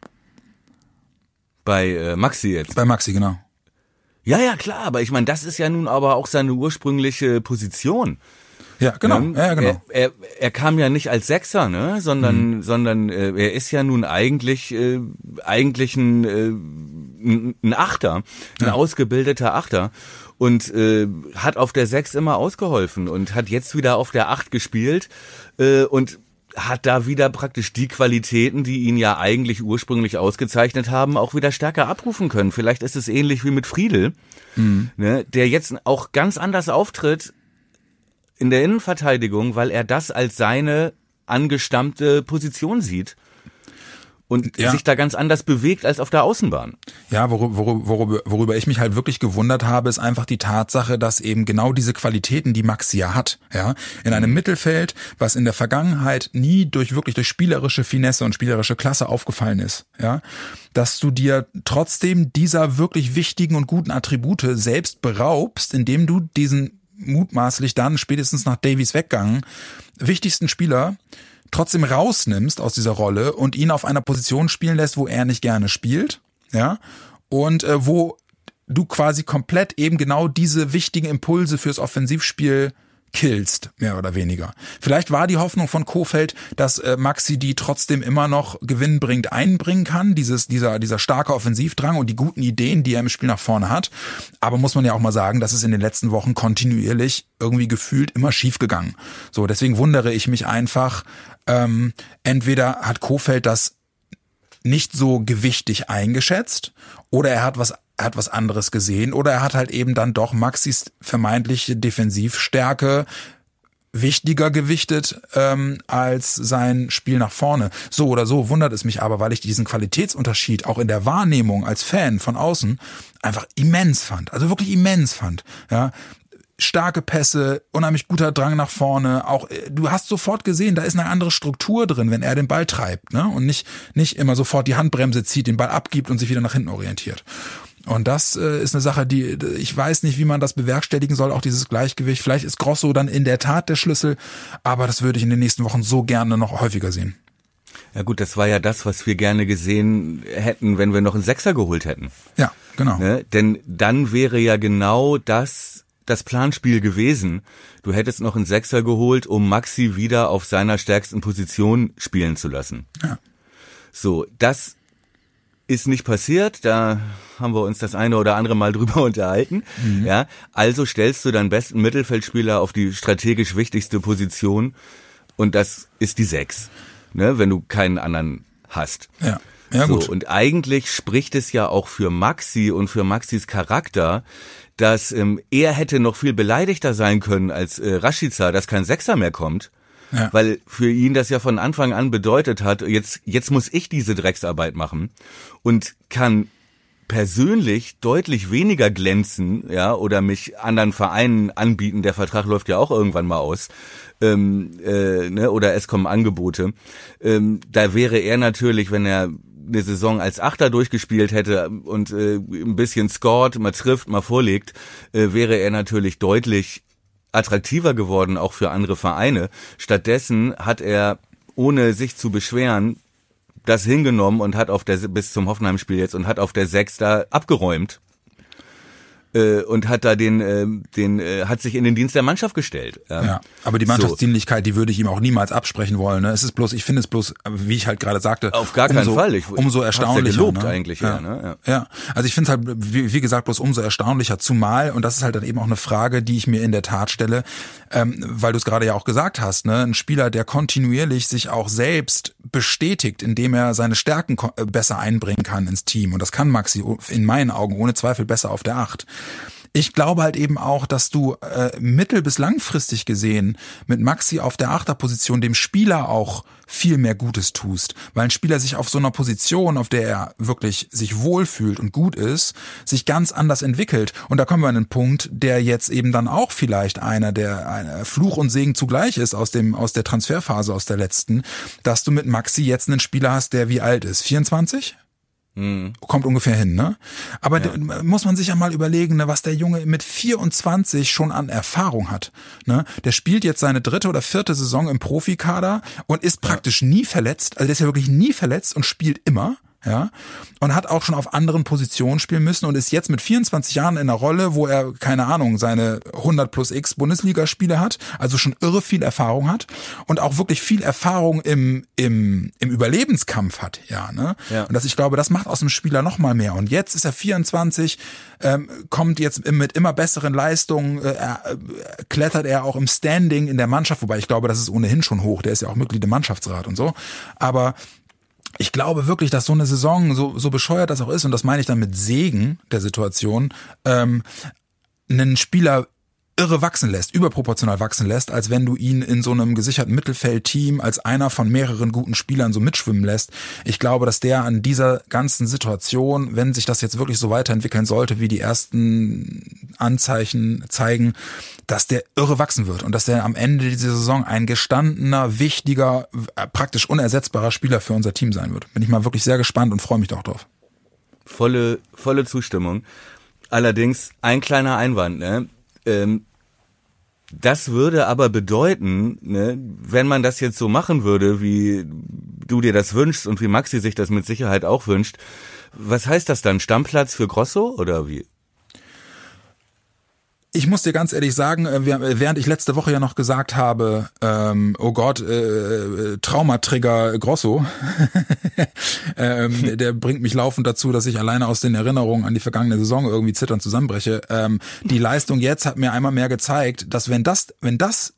A: Bei äh, Maxi jetzt.
B: Bei Maxi, genau.
A: Ja, ja, klar, aber ich meine, das ist ja nun aber auch seine ursprüngliche Position.
B: Ja, genau. Ja, ja genau.
A: Er, er, er, kam ja nicht als Sechser, ne, sondern mhm. sondern äh, er ist ja nun eigentlich äh, eigentlich ein, äh, ein Achter, ein ja. ausgebildeter Achter und äh, hat auf der Sechs immer ausgeholfen und hat jetzt wieder auf der Acht gespielt äh, und hat da wieder praktisch die Qualitäten, die ihn ja eigentlich ursprünglich ausgezeichnet haben, auch wieder stärker abrufen können. Vielleicht ist es ähnlich wie mit Friedel, mhm. ne, der jetzt auch ganz anders auftritt in der Innenverteidigung, weil er das als seine angestammte Position sieht und ja. sich da ganz anders bewegt als auf der Außenbahn.
B: Ja, worüber, worüber, worüber ich mich halt wirklich gewundert habe, ist einfach die Tatsache, dass eben genau diese Qualitäten, die Maxi ja hat, ja, in einem mhm. Mittelfeld, was in der Vergangenheit nie durch wirklich durch spielerische Finesse und spielerische Klasse aufgefallen ist, ja, dass du dir trotzdem dieser wirklich wichtigen und guten Attribute selbst beraubst, indem du diesen mutmaßlich dann spätestens nach Davies Weggang wichtigsten Spieler trotzdem rausnimmst aus dieser Rolle und ihn auf einer Position spielen lässt, wo er nicht gerne spielt, ja, und äh, wo du quasi komplett eben genau diese wichtigen Impulse fürs Offensivspiel killst, mehr oder weniger. Vielleicht war die Hoffnung von Kofeld, dass äh, Maxi die trotzdem immer noch gewinnbringend einbringen kann, dieses, dieser, dieser starke Offensivdrang und die guten Ideen, die er im Spiel nach vorne hat. Aber muss man ja auch mal sagen, das ist in den letzten Wochen kontinuierlich irgendwie gefühlt immer schief gegangen. So, deswegen wundere ich mich einfach, ähm, entweder hat Kofeld das nicht so gewichtig eingeschätzt oder er hat was er hat was anderes gesehen oder er hat halt eben dann doch Maxis vermeintliche Defensivstärke wichtiger gewichtet ähm, als sein Spiel nach vorne. So oder so wundert es mich aber, weil ich diesen Qualitätsunterschied auch in der Wahrnehmung als Fan von außen einfach immens fand. Also wirklich immens fand. Ja, starke Pässe, unheimlich guter Drang nach vorne. Auch äh, du hast sofort gesehen, da ist eine andere Struktur drin, wenn er den Ball treibt, ne? Und nicht nicht immer sofort die Handbremse zieht, den Ball abgibt und sich wieder nach hinten orientiert. Und das äh, ist eine Sache, die ich weiß nicht, wie man das bewerkstelligen soll, auch dieses Gleichgewicht. Vielleicht ist Grosso dann in der Tat der Schlüssel, aber das würde ich in den nächsten Wochen so gerne noch häufiger sehen.
A: Ja gut, das war ja das, was wir gerne gesehen hätten, wenn wir noch einen Sechser geholt hätten.
B: Ja, genau.
A: Ne? Denn dann wäre ja genau das das Planspiel gewesen. Du hättest noch einen Sechser geholt, um Maxi wieder auf seiner stärksten Position spielen zu lassen.
B: Ja.
A: So, das ist nicht passiert. Da haben wir uns das eine oder andere Mal drüber unterhalten.
B: Mhm.
A: Ja, also stellst du deinen besten Mittelfeldspieler auf die strategisch wichtigste Position und das ist die Sechs. Ne, wenn du keinen anderen hast.
B: Ja. Ja,
A: so,
B: gut.
A: und eigentlich spricht es ja auch für Maxi und für Maxis Charakter, dass ähm, er hätte noch viel beleidigter sein können als äh, Rashica, dass kein Sechser mehr kommt.
B: Ja.
A: Weil für ihn das ja von Anfang an bedeutet hat, jetzt, jetzt muss ich diese Drecksarbeit machen und kann persönlich deutlich weniger glänzen, ja, oder mich anderen Vereinen anbieten. Der Vertrag läuft ja auch irgendwann mal aus, ähm, äh, ne, oder es kommen Angebote. Ähm, da wäre er natürlich, wenn er eine Saison als Achter durchgespielt hätte und äh, ein bisschen scored, mal trifft, mal vorlegt, äh, wäre er natürlich deutlich attraktiver geworden, auch für andere Vereine. Stattdessen hat er, ohne sich zu beschweren, das hingenommen und hat auf der bis zum Hoffenheim-Spiel jetzt und hat auf der Sechs da abgeräumt äh, und hat da den, äh, den äh, hat sich in den Dienst der Mannschaft gestellt.
B: Ja, aber die Mannschaftsdienlichkeit, die würde ich ihm auch niemals absprechen wollen. Ne? Es ist bloß, ich finde es bloß, wie ich halt gerade sagte,
A: Auf gar keinen
B: umso,
A: Fall. Ich,
B: umso erstaunlicher.
A: Ja gelobt
B: ne?
A: eigentlich,
B: ja.
A: ja. ne?
B: ja. ja. also ich finde es halt, wie, wie gesagt, bloß umso erstaunlicher, zumal, und das ist halt dann eben auch eine Frage, die ich mir in der Tat stelle, ähm, weil du es gerade ja auch gesagt hast, ne? ein Spieler, der kontinuierlich sich auch selbst bestätigt, indem er seine Stärken äh, besser einbringen kann ins Team. Und das kann Maxi in meinen Augen ohne Zweifel besser auf der Acht. Ich glaube halt eben auch, dass du äh, mittel- bis langfristig gesehen mit Maxi auf der Achterposition dem Spieler auch viel mehr Gutes tust, weil ein Spieler sich auf so einer Position, auf der er wirklich sich wohlfühlt und gut ist, sich ganz anders entwickelt. Und da kommen wir an einen Punkt, der jetzt eben dann auch vielleicht einer der einer Fluch und Segen zugleich ist aus dem aus der Transferphase aus der letzten, dass du mit Maxi jetzt einen Spieler hast, der wie alt ist? 24?
A: Mhm.
B: Kommt ungefähr hin, ne? Aber ja. muss man sich ja mal überlegen, ne, was der Junge mit 24 schon an Erfahrung hat. Ne? Der spielt jetzt seine dritte oder vierte Saison im Profikader und ist praktisch ja. nie verletzt. Also der ist ja wirklich nie verletzt und spielt immer ja, und hat auch schon auf anderen Positionen spielen müssen und ist jetzt mit 24 Jahren in einer Rolle, wo er, keine Ahnung, seine 100 plus X Bundesligaspiele hat, also schon irre viel Erfahrung hat und auch wirklich viel Erfahrung im, im, im Überlebenskampf hat, ja, ne?
A: Ja.
B: Und das, ich glaube, das macht aus dem Spieler noch mal mehr. Und jetzt ist er 24, ähm, kommt jetzt mit immer besseren Leistungen, äh, äh, klettert er auch im Standing in der Mannschaft, wobei ich glaube, das ist ohnehin schon hoch, der ist ja auch Mitglied im Mannschaftsrat und so, aber ich glaube wirklich, dass so eine Saison, so, so bescheuert das auch ist, und das meine ich dann mit Segen der Situation, ähm, einen Spieler irre wachsen lässt, überproportional wachsen lässt, als wenn du ihn in so einem gesicherten Mittelfeldteam als einer von mehreren guten Spielern so mitschwimmen lässt. Ich glaube, dass der an dieser ganzen Situation, wenn sich das jetzt wirklich so weiterentwickeln sollte, wie die ersten Anzeichen zeigen, dass der irre wachsen wird und dass der am Ende dieser Saison ein gestandener, wichtiger, praktisch unersetzbarer Spieler für unser Team sein wird. Bin ich mal wirklich sehr gespannt und freue mich auch drauf.
A: Volle, volle Zustimmung. Allerdings ein kleiner Einwand, ne? Ähm, das würde aber bedeuten, ne, wenn man das jetzt so machen würde, wie du dir das wünschst und wie Maxi sich das mit Sicherheit auch wünscht, was heißt das dann? Stammplatz für Grosso oder wie?
B: Ich muss dir ganz ehrlich sagen, äh, während ich letzte Woche ja noch gesagt habe, ähm, oh Gott, äh, Traumatrigger Grosso, ähm, der bringt mich laufend dazu, dass ich alleine aus den Erinnerungen an die vergangene Saison irgendwie zitternd zusammenbreche. Ähm, die Leistung jetzt hat mir einmal mehr gezeigt, dass wenn das, wenn das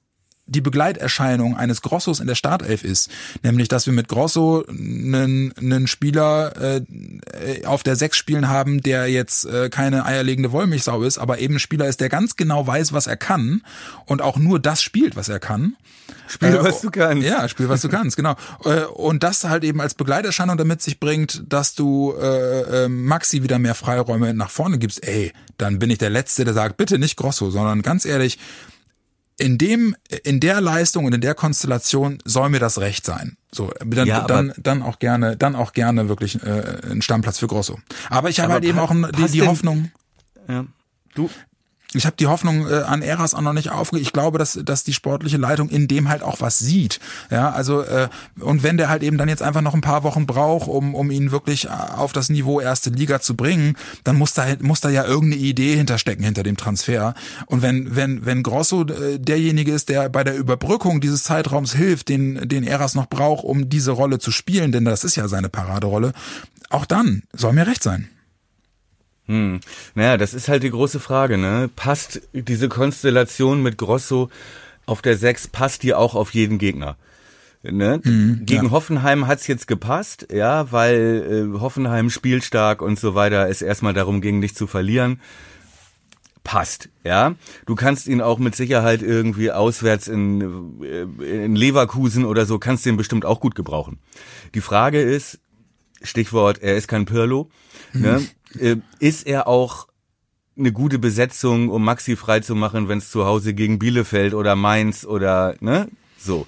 B: die Begleiterscheinung eines Grossos in der Startelf ist, nämlich dass wir mit Grosso einen, einen Spieler äh, auf der Sechs spielen haben, der jetzt äh, keine eierlegende Wollmilchsau ist, aber eben ein Spieler ist, der ganz genau weiß, was er kann und auch nur das spielt, was er kann.
A: Spiel, äh, was du kannst.
B: Ja, spiel, was du kannst, genau. Äh, und das halt eben als Begleiterscheinung damit sich bringt, dass du äh, äh, Maxi wieder mehr Freiräume nach vorne gibst. Ey, dann bin ich der Letzte, der sagt, bitte nicht Grosso, sondern ganz ehrlich, in dem, in der Leistung und in der Konstellation soll mir das recht sein. So, dann,
A: Ja,
B: dann, dann auch gerne, dann auch gerne wirklich äh, einen Stammplatz für Grosso. Aber ich habe halt eben auch die,
A: passt
B: die
A: denn-
B: Hoffnung.
A: Ja. Du,
B: ich habe die Hoffnung äh, an Eras auch noch nicht aufgegeben. Ich glaube, dass, dass die sportliche Leitung in dem halt auch was sieht. Ja, also äh, und wenn der halt eben dann jetzt einfach noch ein paar Wochen braucht, um, um ihn wirklich auf das Niveau erste Liga zu bringen, dann muss da muss da ja irgendeine Idee hinterstecken hinter dem Transfer. Und wenn wenn wenn Grosso äh, derjenige ist, der bei der Überbrückung dieses Zeitraums hilft, den den Eras noch braucht, um diese Rolle zu spielen, denn das ist ja seine Paraderolle, auch dann soll mir recht sein.
A: Hm. Naja, das ist halt die große Frage, ne? Passt diese Konstellation mit Grosso auf der 6, passt die auch auf jeden Gegner? Ne? Mhm, Gegen ja. Hoffenheim hat's jetzt gepasst, ja, weil äh, Hoffenheim spielstark und so weiter es erstmal darum ging, nicht zu verlieren. Passt, ja. Du kannst ihn auch mit Sicherheit irgendwie auswärts in, äh, in Leverkusen oder so, kannst den bestimmt auch gut gebrauchen. Die Frage ist, Stichwort, er ist kein Pirlo, mhm. ne? Ist er auch eine gute Besetzung, um Maxi frei zu machen, wenn es zu Hause gegen Bielefeld oder Mainz oder ne so,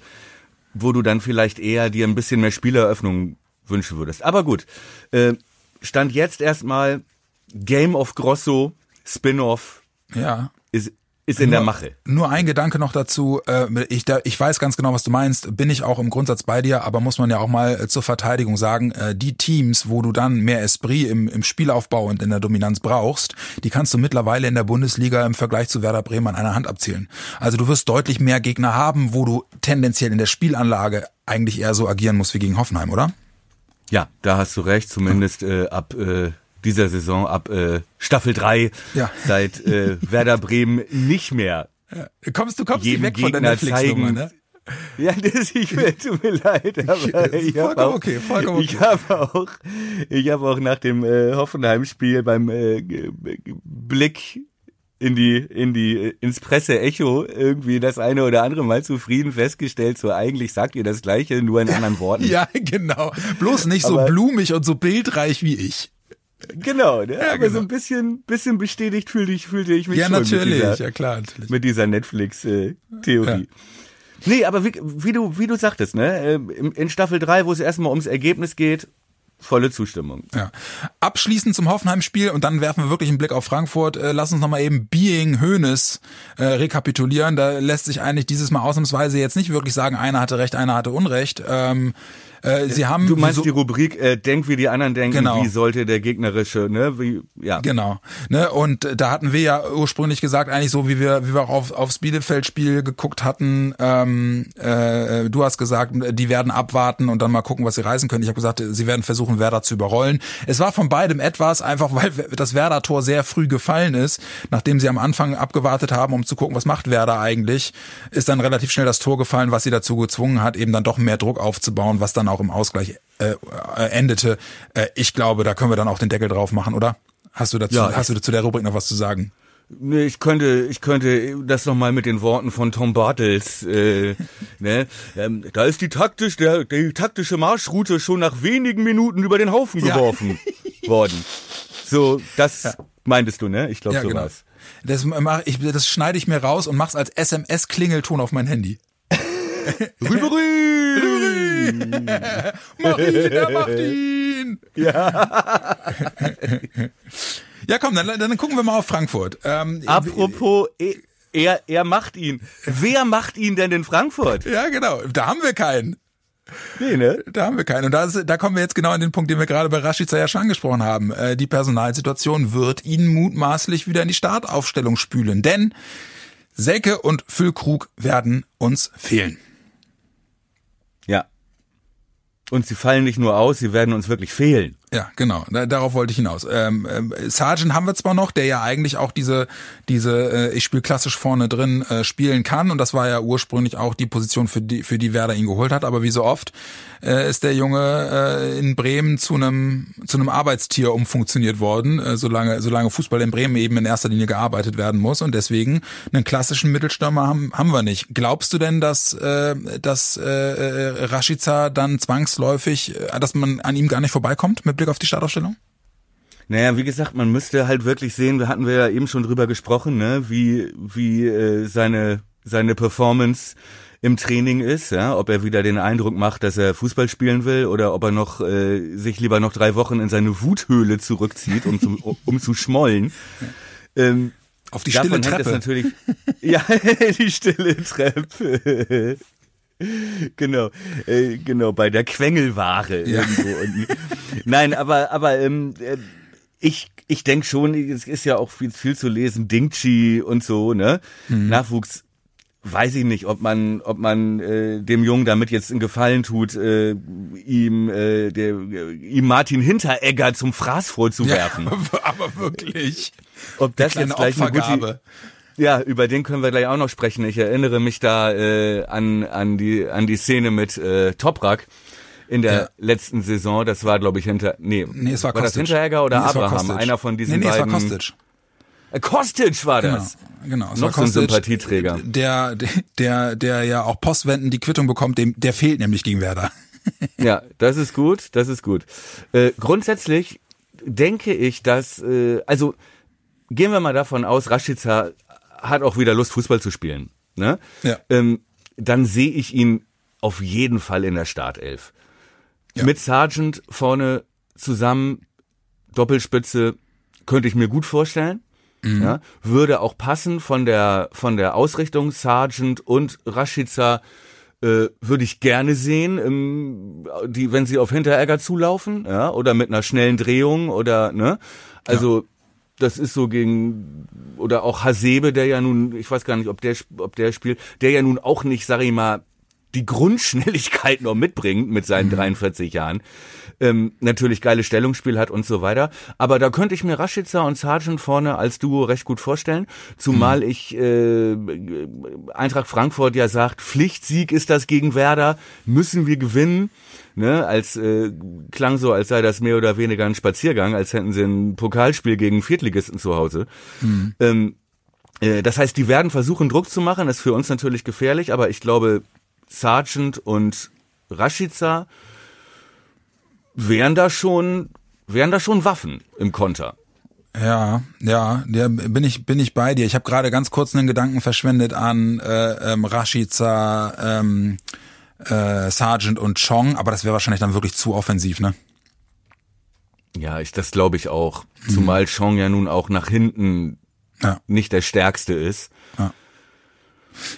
A: wo du dann vielleicht eher dir ein bisschen mehr Spieleröffnung wünschen würdest. Aber gut, äh, stand jetzt erstmal Game of Grosso Spin-off.
B: Ja.
A: Ist ist in
B: nur,
A: der Mache.
B: Nur ein Gedanke noch dazu. Äh, ich, ich weiß ganz genau, was du meinst. Bin ich auch im Grundsatz bei dir, aber muss man ja auch mal äh, zur Verteidigung sagen, äh, die Teams, wo du dann mehr Esprit im, im Spielaufbau und in der Dominanz brauchst, die kannst du mittlerweile in der Bundesliga im Vergleich zu Werder Bremen an einer Hand abzählen. Also du wirst deutlich mehr Gegner haben, wo du tendenziell in der Spielanlage eigentlich eher so agieren musst wie gegen Hoffenheim, oder?
A: Ja, da hast du recht, zumindest äh, ab äh, dieser Saison ab äh, Staffel 3 ja. seit äh, Werder Bremen nicht mehr.
B: Ja. Kommst du kommst nicht weg Gegner von der Netflix-Nummer, ne?
A: Ja, das ich mir tut mir leid, aber ich habe auch, okay, okay. ich habe auch, ich habe auch nach dem äh, Hoffenheim-Spiel beim äh, Blick in die in die äh, ins Presse Echo irgendwie das eine oder andere Mal zufrieden festgestellt, so eigentlich sagt ihr das gleiche, nur in anderen Worten.
B: ja, genau. Bloß nicht so blumig und so bildreich wie ich.
A: Genau, ne? ja, aber genau. so ein bisschen, bisschen bestätigt fühlte ich, fühlte ich mich
B: ja,
A: schon.
B: Natürlich,
A: dieser,
B: ja klar, natürlich.
A: Mit dieser Netflix-Theorie. Ja. Nee, aber wie, wie, du, wie du sagtest, ne? Äh, in Staffel 3, wo es erstmal ums Ergebnis geht, volle Zustimmung.
B: Ja. Abschließend zum Hoffenheim-Spiel und dann werfen wir wirklich einen Blick auf Frankfurt. Äh, lass uns nochmal eben Being Hönes äh, rekapitulieren. Da lässt sich eigentlich dieses Mal ausnahmsweise jetzt nicht wirklich sagen, einer hatte Recht, einer hatte Unrecht. Ähm, äh, sie haben
A: du meinst so, die Rubrik äh, denk wie die anderen denken, genau. wie sollte der gegnerische, ne? Wie, ja.
B: Genau. Ne? Und da hatten wir ja ursprünglich gesagt, eigentlich so wie wir wie wir auch auf, aufs Bielefeld-Spiel geguckt hatten. Ähm, äh, du hast gesagt, die werden abwarten und dann mal gucken, was sie reisen können. Ich habe gesagt, sie werden versuchen, Werder zu überrollen. Es war von beidem etwas, einfach weil das Werder-Tor sehr früh gefallen ist, nachdem sie am Anfang abgewartet haben, um zu gucken, was macht Werder eigentlich, ist dann relativ schnell das Tor gefallen, was sie dazu gezwungen hat, eben dann doch mehr Druck aufzubauen, was dann auch im Ausgleich äh, äh, endete. Äh, ich glaube, da können wir dann auch den Deckel drauf machen, oder? Hast du dazu, ja, hast du zu der Rubrik noch was zu sagen?
A: Nee, ich könnte, ich könnte das nochmal mit den Worten von Tom Bartels, äh, ne, ähm, da ist die taktisch, der, die taktische Marschroute schon nach wenigen Minuten über den Haufen geworfen ja. worden. So, das ja. meintest du, ne? Ich glaube, ja, so genau.
B: Das, mach ich, das schneide ich mir raus und mach's als SMS-Klingelton auf mein Handy. Mach ihn, er macht ihn!
A: Ja.
B: ja, komm, dann, dann gucken wir mal auf Frankfurt.
A: Ähm, Apropos, er, er macht ihn. Wer macht ihn denn in Frankfurt?
B: Ja, genau. Da haben wir keinen.
A: Nee, ne?
B: Da haben wir keinen. Und da, ist, da kommen wir jetzt genau an den Punkt, den wir gerade bei Rashica ja schon angesprochen haben. Äh, die Personalsituation wird ihn mutmaßlich wieder in die Startaufstellung spülen. Denn Selke und Füllkrug werden uns fehlen.
A: Und sie fallen nicht nur aus, sie werden uns wirklich fehlen.
B: Ja, genau. Da, darauf wollte ich hinaus. Ähm, ähm, Sargent haben wir zwar noch, der ja eigentlich auch diese, diese, äh, ich spiele klassisch vorne drin äh, spielen kann und das war ja ursprünglich auch die Position, für die, für die Werder ihn geholt hat. Aber wie so oft äh, ist der Junge äh, in Bremen zu einem zu einem Arbeitstier umfunktioniert worden, äh, solange solange Fußball in Bremen eben in erster Linie gearbeitet werden muss und deswegen einen klassischen Mittelstürmer haben, haben wir nicht. Glaubst du denn, dass äh, dass äh, äh Rashica dann zwangsläufig, äh, dass man an ihm gar nicht vorbeikommt mit Blick auf die Startaufstellung?
A: Naja, wie gesagt, man müsste halt wirklich sehen, wir hatten wir ja eben schon drüber gesprochen, ne, wie, wie äh, seine, seine Performance im Training ist, ja, ob er wieder den Eindruck macht, dass er Fußball spielen will oder ob er noch äh, sich lieber noch drei Wochen in seine Wuthöhle zurückzieht, um zu, um, zu schmollen. Ähm,
B: Auf die stille
A: Davon
B: Treppe.
A: natürlich. ja, die stille Treppe. Genau, äh, genau, bei der Quengelware
B: Ja.
A: irgendwo unten. Nein, aber, aber ähm, äh, ich, ich denke schon, es ist ja auch viel, viel zu lesen, Dingchi und so, ne?
B: Mhm.
A: Nachwuchs weiß ich nicht, ob man, ob man äh, dem Jungen damit jetzt einen Gefallen tut, äh, ihm, äh, der, äh, ihm Martin Hinteregger zum Fraß vorzuwerfen.
B: Ja, aber wirklich.
A: Ob das jetzt gleich eine gute. Ja, über den können wir gleich auch noch sprechen. Ich erinnere mich da äh, an an die an die Szene mit äh, Toprak in der
B: Ja.
A: letzten Saison. Das war, glaube ich, hinter nee,
B: Nee, es war
A: war das
B: Kostic.
A: Hinteregger oder
B: Nee,
A: Abraham? Einer von diesen
B: nee, nee,
A: beiden.
B: es war Kostic.
A: Äh, Kostic war
B: Genau,
A: das.
B: genau. Es
A: Noch
B: war
A: so ein Sympathieträger.
B: Der, der, der ja auch Postwenden die Quittung bekommt, dem, der fehlt nämlich gegen Werder.
A: Ja, das ist gut, das ist gut. Äh, grundsätzlich denke ich, dass, äh, also gehen wir mal davon aus, Rashica hat auch wieder Lust, Fußball zu spielen. Ne?
B: Ja.
A: Ähm, dann sehe ich ihn auf jeden Fall in der Startelf.
B: Ja.
A: Mit Sargent vorne zusammen, Doppelspitze, könnte ich mir gut vorstellen.
B: Mhm.
A: Ja, würde auch passen von der von der Ausrichtung Sargent und Rashica äh, würde ich gerne sehen, ähm, die wenn sie auf Hinteregger zulaufen, ja, oder mit einer schnellen Drehung oder ne, also das ist so gegen oder auch Hasebe, der ja nun, ich weiß gar nicht, ob der ob der spielt, der ja nun auch nicht, sag ich mal, die Grundschnelligkeit noch mitbringt mit seinen 43 Jahren. Ähm, natürlich geiles Stellungsspiel hat und so weiter. Aber da könnte ich mir Rashica und Sargent vorne als Duo recht gut vorstellen. Zumal ich äh, Eintracht Frankfurt ja sagt, Pflichtsieg ist das gegen Werder, müssen wir gewinnen. Ne, als äh, klang so, als sei das mehr oder weniger ein Spaziergang, als hätten sie ein Pokalspiel gegen Viertligisten zu Hause. Ähm, äh, das heißt, die werden versuchen, Druck zu machen. Das ist für uns natürlich gefährlich, aber ich glaube, Sargent und Rashica wären da schon, wären da schon Waffen im Konter.
B: Ja, ja, der bin ich bin ich bei dir. Ich habe gerade ganz kurz einen Gedanken verschwendet an äh, ähm, Rashica, ähm, äh, Sargent und Chong, aber das wäre wahrscheinlich dann wirklich zu offensiv, ne?
A: Ja, ich, das glaube ich auch. Zumal Chong ja nun auch nach hinten
B: Ja.
A: nicht der stärkste ist.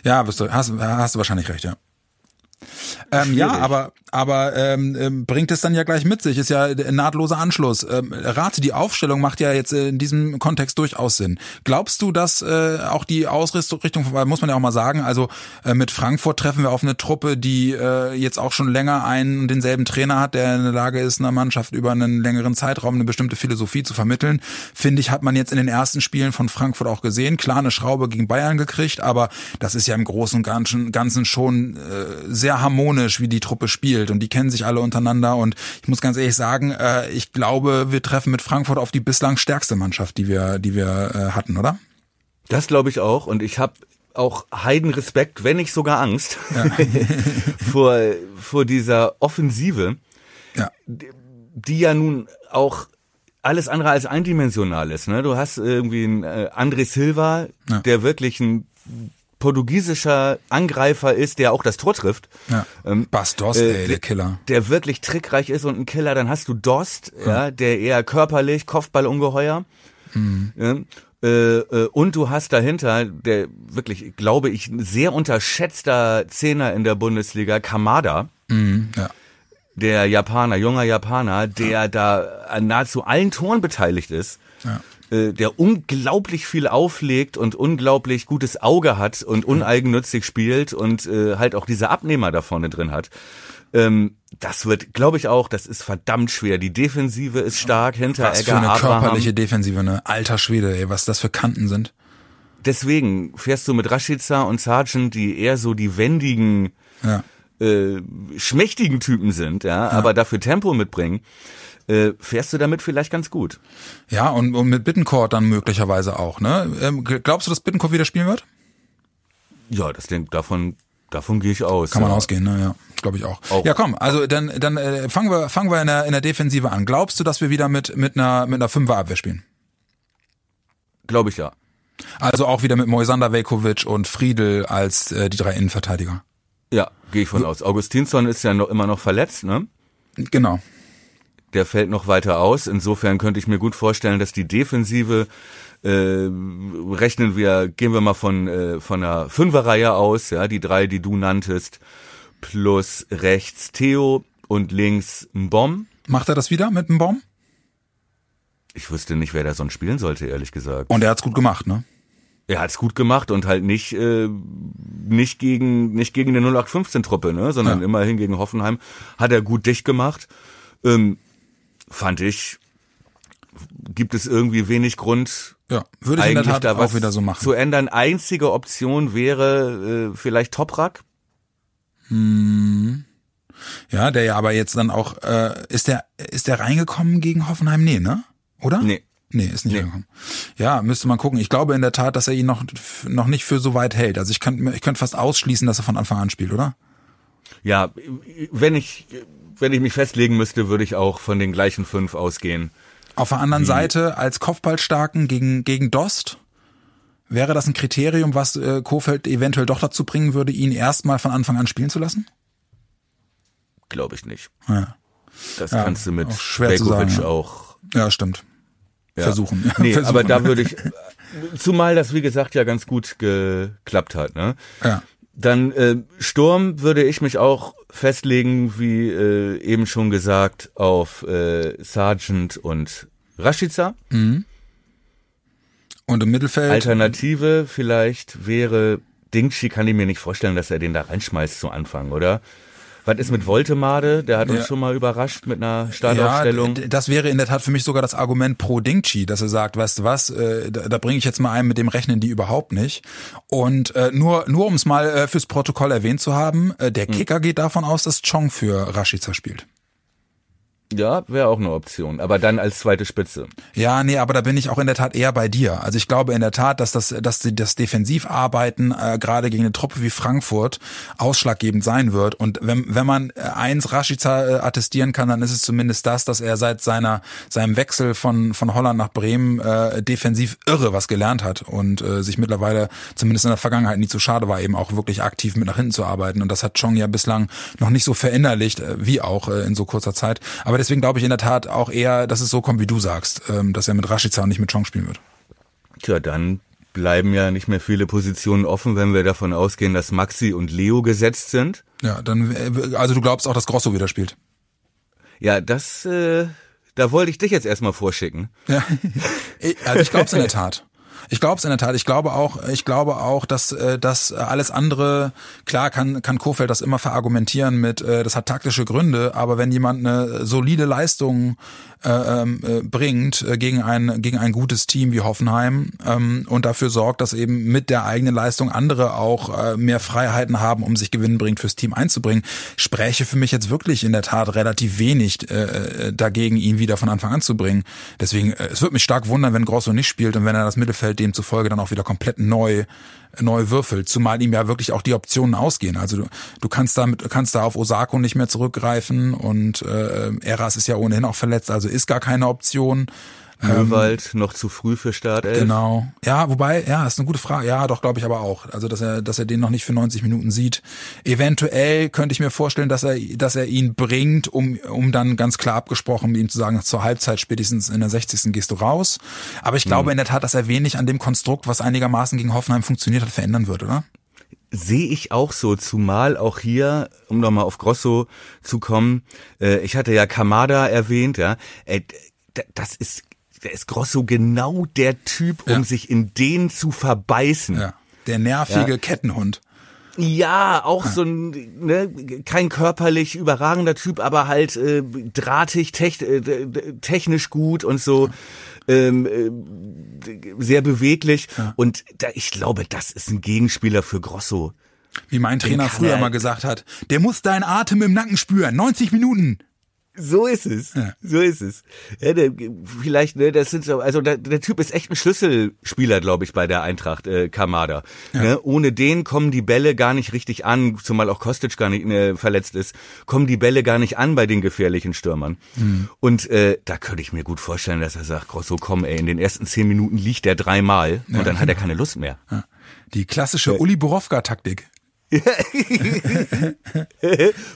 B: Ja, wirst du, hast, hast du wahrscheinlich recht, ja. Ähm, ja, aber aber ähm, ähm, bringt es dann ja gleich mit sich, ist ja ein nahtloser Anschluss. Ähm, rate, die Aufstellung macht ja jetzt äh, in diesem Kontext durchaus Sinn. Glaubst du, dass äh, auch die Ausrichtung, weil muss man ja auch mal sagen, also äh, mit Frankfurt treffen wir auf eine Truppe, die äh, jetzt auch schon länger einen und denselben Trainer hat, der in der Lage ist, einer Mannschaft über einen längeren Zeitraum eine bestimmte Philosophie zu vermitteln. Finde ich, hat man jetzt in den ersten Spielen von Frankfurt auch gesehen. Klar, eine Schraube gegen Bayern gekriegt, aber das ist ja im Großen und Ganzen, Ganzen schon äh, sehr harmonisch, wie die Truppe spielt und die kennen sich alle untereinander und ich muss ganz ehrlich sagen, äh, ich glaube, wir treffen mit Frankfurt auf die bislang stärkste Mannschaft, die wir, die wir äh, hatten, oder?
A: Das glaube ich auch. Und ich habe auch Heidenrespekt, wenn nicht sogar Angst, vor, vor dieser Offensive,
B: Ja.
A: die ja nun auch alles andere als eindimensional ist. Ne? Du hast irgendwie einen äh, André Silva,
B: Ja.
A: der wirklich ein portugiesischer Angreifer ist, der auch das Tor trifft.
B: Ja.
A: Ähm,
B: Bastos,
A: äh,
B: ey, der Killer.
A: Der wirklich trickreich ist und ein Killer. Dann hast du Dost, ja, der eher körperlich, Kopfballungeheuer. Ja, äh, äh, und du hast dahinter, der wirklich, glaube ich, ein sehr unterschätzter Zehner in der Bundesliga, Kamada
B: Mhm, ja.
A: der Japaner, junger Japaner, der da an nahezu allen Toren beteiligt ist,
B: Ja.
A: Äh, der unglaublich viel auflegt und unglaublich gutes Auge hat und uneigennützig spielt und äh, halt auch diese Abnehmer da vorne drin hat. Ähm, das wird, glaube ich auch, das ist verdammt schwer. Die Defensive ist stark,
B: Was für eine
A: Abraham.
B: körperliche Defensive, ne? Alter Schwede, ey, was das für Kanten sind.
A: Deswegen fährst du mit Rashica und Sargent, die eher so die wendigen,
B: Ja.
A: äh, schmächtigen Typen sind, ja, aber dafür Tempo mitbringen, äh, fährst du damit vielleicht ganz gut.
B: Ja, und, und mit Bittencourt dann möglicherweise auch, ne? Ähm, glaubst du, dass Bittencourt wieder spielen wird?
A: Ja, das denk, davon, davon gehe ich aus.
B: Kann man
A: ja.
B: ausgehen, ne? Ja, glaube ich auch.
A: Auch.
B: Ja, komm, also dann, dann äh, fangen wir, fangen wir in der, in der Defensive an. Glaubst du, dass wir wieder mit, mit einer, mit einer Fünferabwehr spielen?
A: Glaube ich ja.
B: Also auch wieder mit Moisander Velkovic und Friedel als äh, die drei Innenverteidiger.
A: Ja, gehe ich von aus. Augustinsson ist ja noch immer noch verletzt, ne?
B: Genau.
A: Der fällt noch weiter aus. Insofern könnte ich mir gut vorstellen, dass die Defensive äh, rechnen wir, gehen wir mal von äh, von einer Fünferreihe aus, ja, die drei, die du nanntest, plus rechts Theo und links Mbom.
B: Macht er das wieder mit Bomb?
A: Ich wüsste nicht, wer da sonst spielen sollte, ehrlich gesagt.
B: Und er hat's gut gemacht, ne?
A: Er hat's gut gemacht und halt nicht äh, nicht gegen nicht gegen eine 0815 Truppe, ne, sondern
B: Ja.
A: immerhin gegen Hoffenheim hat er gut dicht gemacht. Ähm, fand ich gibt es irgendwie wenig Grund
B: Ja, würde ich in der
A: eigentlich da was
B: auch wieder so machen.
A: zu ändern. Einzige Option wäre äh, vielleicht Toprak.
B: Ja, der ja aber jetzt dann auch, äh, ist der, ist der reingekommen gegen Hoffenheim? Nee, ne? Oder?
A: Nee.
B: Nee, ist nicht
A: Nee.
B: reingekommen. Ja, müsste man gucken. Ich glaube in der Tat, dass er ihn noch, noch nicht für so weit hält. Also ich könnte ich könnte fast ausschließen, dass er von Anfang an spielt, oder?
A: Ja, wenn ich wenn ich mich festlegen müsste, würde ich auch von den gleichen fünf ausgehen.
B: Auf der anderen Seite, als Kopfballstarken gegen, gegen Dost, wäre das ein Kriterium, was äh, Kofeld eventuell doch dazu bringen würde, ihn erstmal von Anfang an spielen zu lassen?
A: Glaube ich nicht.
B: Ja,
A: Das
B: Ja,
A: kannst du mit
B: auch schwer
A: Begovic
B: sagen, ja.
A: auch
B: ja stimmt.
A: ja.
B: Versuchen.
A: Nee,
B: Versuchen.
A: aber da würde ich zumal das wie gesagt ja ganz gut geklappt hat, ne?
B: Ja.
A: Dann äh, Sturm würde ich mich auch festlegen, wie äh, eben schon gesagt, auf äh, Sargent und Rashica.
B: Und im Mittelfeld.
A: Alternative vielleicht wäre Dingshi, kann ich mir nicht vorstellen, dass er den da reinschmeißt zu Anfang, oder? Was ist mit Voltemade? Der hat uns
B: Ja.
A: schon mal überrascht mit einer
B: Ja,
A: Startaufstellung.
B: d- das wäre in der Tat für mich sogar das Argument pro Dingchi, dass er sagt, weißt du was, äh, da, da bringe ich jetzt mal einen, mit dem rechnen die überhaupt nicht. Und äh, nur, nur um es mal äh, fürs Protokoll erwähnt zu haben, äh,
A: Hm.
B: der Kicker geht davon aus, dass Chong für Rashica spielt.
A: Ja, wäre auch eine Option. Aber dann als zweite Spitze.
B: Ja, nee, aber da bin ich auch in der Tat eher bei dir. Also ich glaube in der Tat, dass das, dass das Defensivarbeiten äh, gerade gegen eine Truppe wie Frankfurt ausschlaggebend sein wird. Und wenn, wenn man äh, eins Rashica äh, attestieren kann, dann ist es zumindest das, dass er seit seiner seinem Wechsel von von Holland nach Bremen äh, defensiv irre was gelernt hat und äh, sich mittlerweile zumindest in der Vergangenheit nie zu schade war, eben auch wirklich aktiv mit nach hinten zu arbeiten. Und das hat Chong ja bislang noch nicht so verinnerlicht, äh, wie auch äh, in so kurzer Zeit. Aber deswegen glaube ich in der Tat auch eher, dass es so kommt, wie du sagst, ähm, dass er mit Rashica und nicht mit Chong spielen wird.
A: Tja, dann bleiben ja nicht mehr viele Positionen offen, wenn wir davon ausgehen, dass Maxi und Leo gesetzt sind.
B: Ja, dann, äh, also du glaubst auch, dass Grosso wieder spielt.
A: Ja, das, äh, da wollte ich dich jetzt erstmal vorschicken.
B: Ja. Also ich glaube es in der Tat. Ich glaube es in der Tat. Ich glaube auch, ich glaube auch, dass äh, dass alles andere klar kann kann Kofeld das immer verargumentieren mit, äh, das hat taktische Gründe. Aber wenn jemand eine solide Leistung äh, ähm, äh, bringt gegen ein gegen ein gutes Team wie Hoffenheim ähm, und dafür sorgt, dass eben mit der eigenen Leistung andere auch äh, mehr Freiheiten haben, um sich gewinnbringend fürs Team einzubringen, spräche für mich jetzt wirklich in der Tat relativ wenig äh, dagegen, ihn wieder von Anfang an zu bringen. Deswegen, es würde mich stark wundern, wenn Grosso nicht spielt und wenn er das Mittelfeld demzufolge dann auch wieder komplett neu neu würfelt, zumal ihm ja wirklich auch die Optionen ausgehen. Also du, du kannst da mit, du kannst da auf Osako nicht mehr zurückgreifen und äh, Eras ist ja ohnehin auch verletzt, also ist gar keine Option.
A: Möwald noch zu früh für Startelf.
B: Genau. Ja, wobei, ja, ist eine gute Frage. Ja, doch, glaube ich aber auch. Also, dass er, dass er den noch nicht für 90 Minuten sieht. Eventuell könnte ich mir vorstellen, dass er, dass er ihn bringt, um, um dann ganz klar abgesprochen mit ihm zu sagen, zur Halbzeit spätestens in der 60. gehst du raus. Aber ich glaube in der Tat, dass er wenig an dem Konstrukt, was einigermaßen gegen Hoffenheim funktioniert hat, verändern wird, oder?
A: Sehe ich auch so, zumal auch hier, um nochmal auf Grosso zu kommen, äh, ich hatte ja Kamada erwähnt, ja, äh, das ist, der ist Grosso genau der Typ, um
B: Ja.
A: sich in den zu verbeißen.
B: Ja. Der nervige
A: Ja.
B: Kettenhund.
A: Ja, auch so ein, ne, kein körperlich überragender Typ, aber halt äh, drahtig, tech, äh, technisch gut und so ähm, äh, sehr beweglich. Und da, ich glaube, das ist ein Gegenspieler für Grosso.
B: Wie mein Trainer früher
A: er-
B: mal gesagt hat, der muss deinen Atem im Nacken spüren. 90 Minuten.
A: So ist es.
B: Ja.
A: So ist es. Ja, der, vielleicht, ne, das sind so, also der, der Typ ist echt ein Schlüsselspieler, glaube ich, bei der Eintracht, äh, Kamada. Ne? Ohne den kommen die Bälle gar nicht richtig an, zumal auch Kostic gar nicht äh, verletzt ist, kommen die Bälle gar nicht an bei den gefährlichen Stürmern.
B: Mhm.
A: Und äh, da könnte ich mir gut vorstellen, dass er sagt, Grosso, komm, ey, in den ersten zehn Minuten liegt der dreimal und dann hat er keine Lust mehr.
B: Die klassische Uli Borowka-Taktik.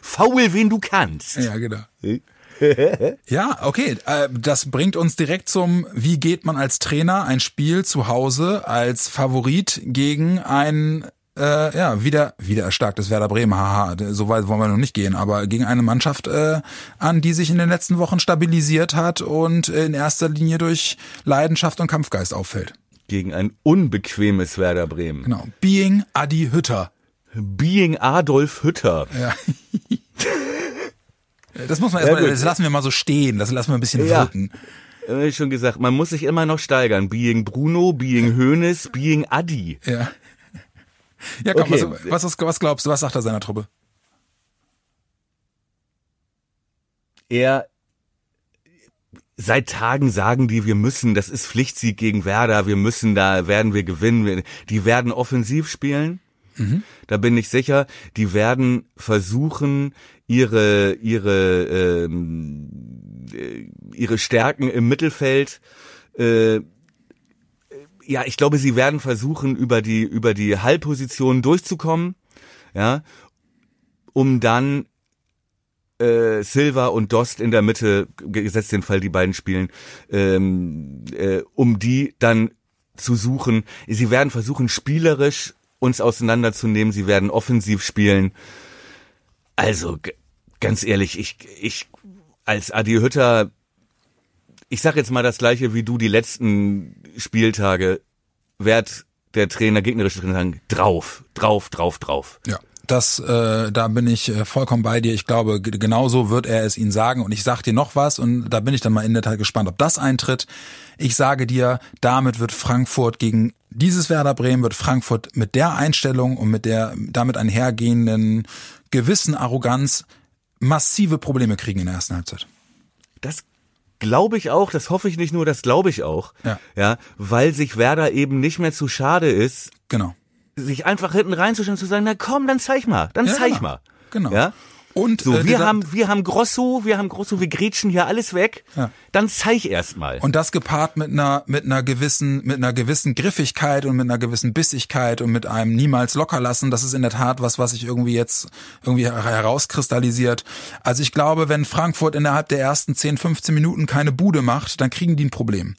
A: Faul, wen du kannst.
B: Ja, genau. ja, okay. Äh, das bringt uns direkt zum, wie geht man als Trainer ein Spiel zu Hause als Favorit gegen ein äh, ja, wieder, wieder erstarktes Werder Bremen, haha, so weit wollen wir noch nicht gehen, aber gegen eine Mannschaft äh, an, die sich in den letzten Wochen stabilisiert hat und in erster Linie durch Leidenschaft und Kampfgeist auffällt.
A: Gegen ein unbequemes Werder Bremen.
B: Genau. Being Adi Hütter.
A: Being Adolf Hütter.
B: Ja. das muss man erstmal, das lassen wir mal so stehen, das lassen wir ein bisschen
A: Ja.
B: wirken.
A: Ich schon gesagt, man muss sich immer noch steigern. Being Bruno, Being Hoeneß, Being Adi.
B: Ja. Ja, komm,
A: Okay.
B: was, was, was glaubst du, was sagt er seiner Truppe?
A: Er seit Tagen sagen die, wir müssen, das ist Pflichtsieg gegen Werder, wir müssen da, werden wir gewinnen. Die werden offensiv spielen. Da bin ich sicher, die werden versuchen, ihre, ihre, ähm, äh, ihre Stärken im Mittelfeld, äh, ja, ich glaube, sie werden versuchen, über die, über die Halbposition durchzukommen, ja, um dann äh, Silva und Dost in der Mitte, gesetzt den Fall, die beiden spielen, ähm, äh, um die dann zu suchen. Sie werden versuchen, spielerisch uns auseinanderzunehmen. Sie werden offensiv spielen. Also, ganz ehrlich, ich, ich, als Adi Hütter, ich sag jetzt mal das gleiche wie du die letzten Spieltage, werd der Trainer, gegnerische Trainer sagen, drauf, drauf, drauf, drauf.
B: Ja. Das, äh, da bin ich äh, vollkommen bei dir. Ich glaube, genauso wird er es ihnen sagen. Und ich sag dir noch was, und da bin ich dann mal in der Tat gespannt, ob das eintritt. Ich sage dir, damit wird Frankfurt gegen dieses Werder Bremen, wird Frankfurt mit der Einstellung und mit der damit einhergehenden gewissen Arroganz massive Probleme kriegen in der ersten Halbzeit.
A: Das glaube ich auch, das hoffe ich nicht nur, das glaube ich auch.
B: Ja.
A: ja, weil sich Werder eben nicht mehr zu schade ist,
B: Genau.
A: Sich einfach hinten reinzustellen und zu sagen, na komm, dann zeig mal, dann
B: Ja,
A: zeig
B: genau.
A: mal.
B: Genau.
A: Ja?
B: Und
A: So,
B: äh,
A: wir haben, wir haben Grosso, wir haben Grosso, wir grätschen hier alles weg.
B: Ja.
A: Dann zeig erst mal.
B: Und das gepaart mit einer, mit einer gewissen, mit einer gewissen Griffigkeit und mit einer gewissen Bissigkeit und mit einem niemals locker lassen. Das ist in der Tat was, was sich irgendwie jetzt irgendwie her- herauskristallisiert. Also ich glaube, wenn Frankfurt innerhalb der ersten 10, 15 Minuten keine Bude macht, dann kriegen die ein Problem.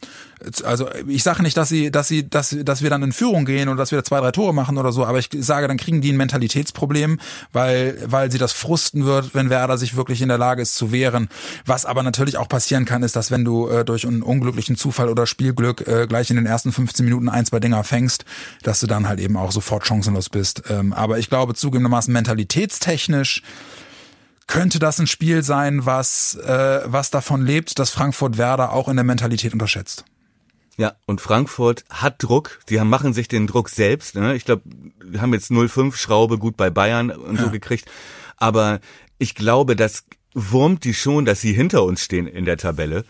B: Also ich sage nicht, dass sie, dass sie, dass, dass wir dann in Führung gehen und dass wir da zwei, drei Tore machen oder so, aber ich sage, dann kriegen die ein Mentalitätsproblem, weil, weil sie das frusten wird, wenn Werder sich wirklich in der Lage ist zu wehren. Was aber natürlich auch passieren kann, ist, dass wenn du äh, durch einen unglücklichen Zufall oder Spielglück äh, gleich in den ersten 15 Minuten ein, zwei Dinger fängst, dass du dann halt eben auch sofort chancenlos bist. Ähm, aber ich glaube zugegebenermaßen mentalitätstechnisch könnte das ein Spiel sein, was, äh, was davon lebt, dass Frankfurt Werder auch in der Mentalität unterschätzt.
A: Ja, und Frankfurt hat Druck. Die haben, machen sich den Druck selbst. Ne? Ich glaube, wir haben jetzt 0,5 Schraube gut bei Bayern und so gekriegt. Aber ich glaube, das wurmt die schon, dass sie hinter uns stehen in der Tabelle.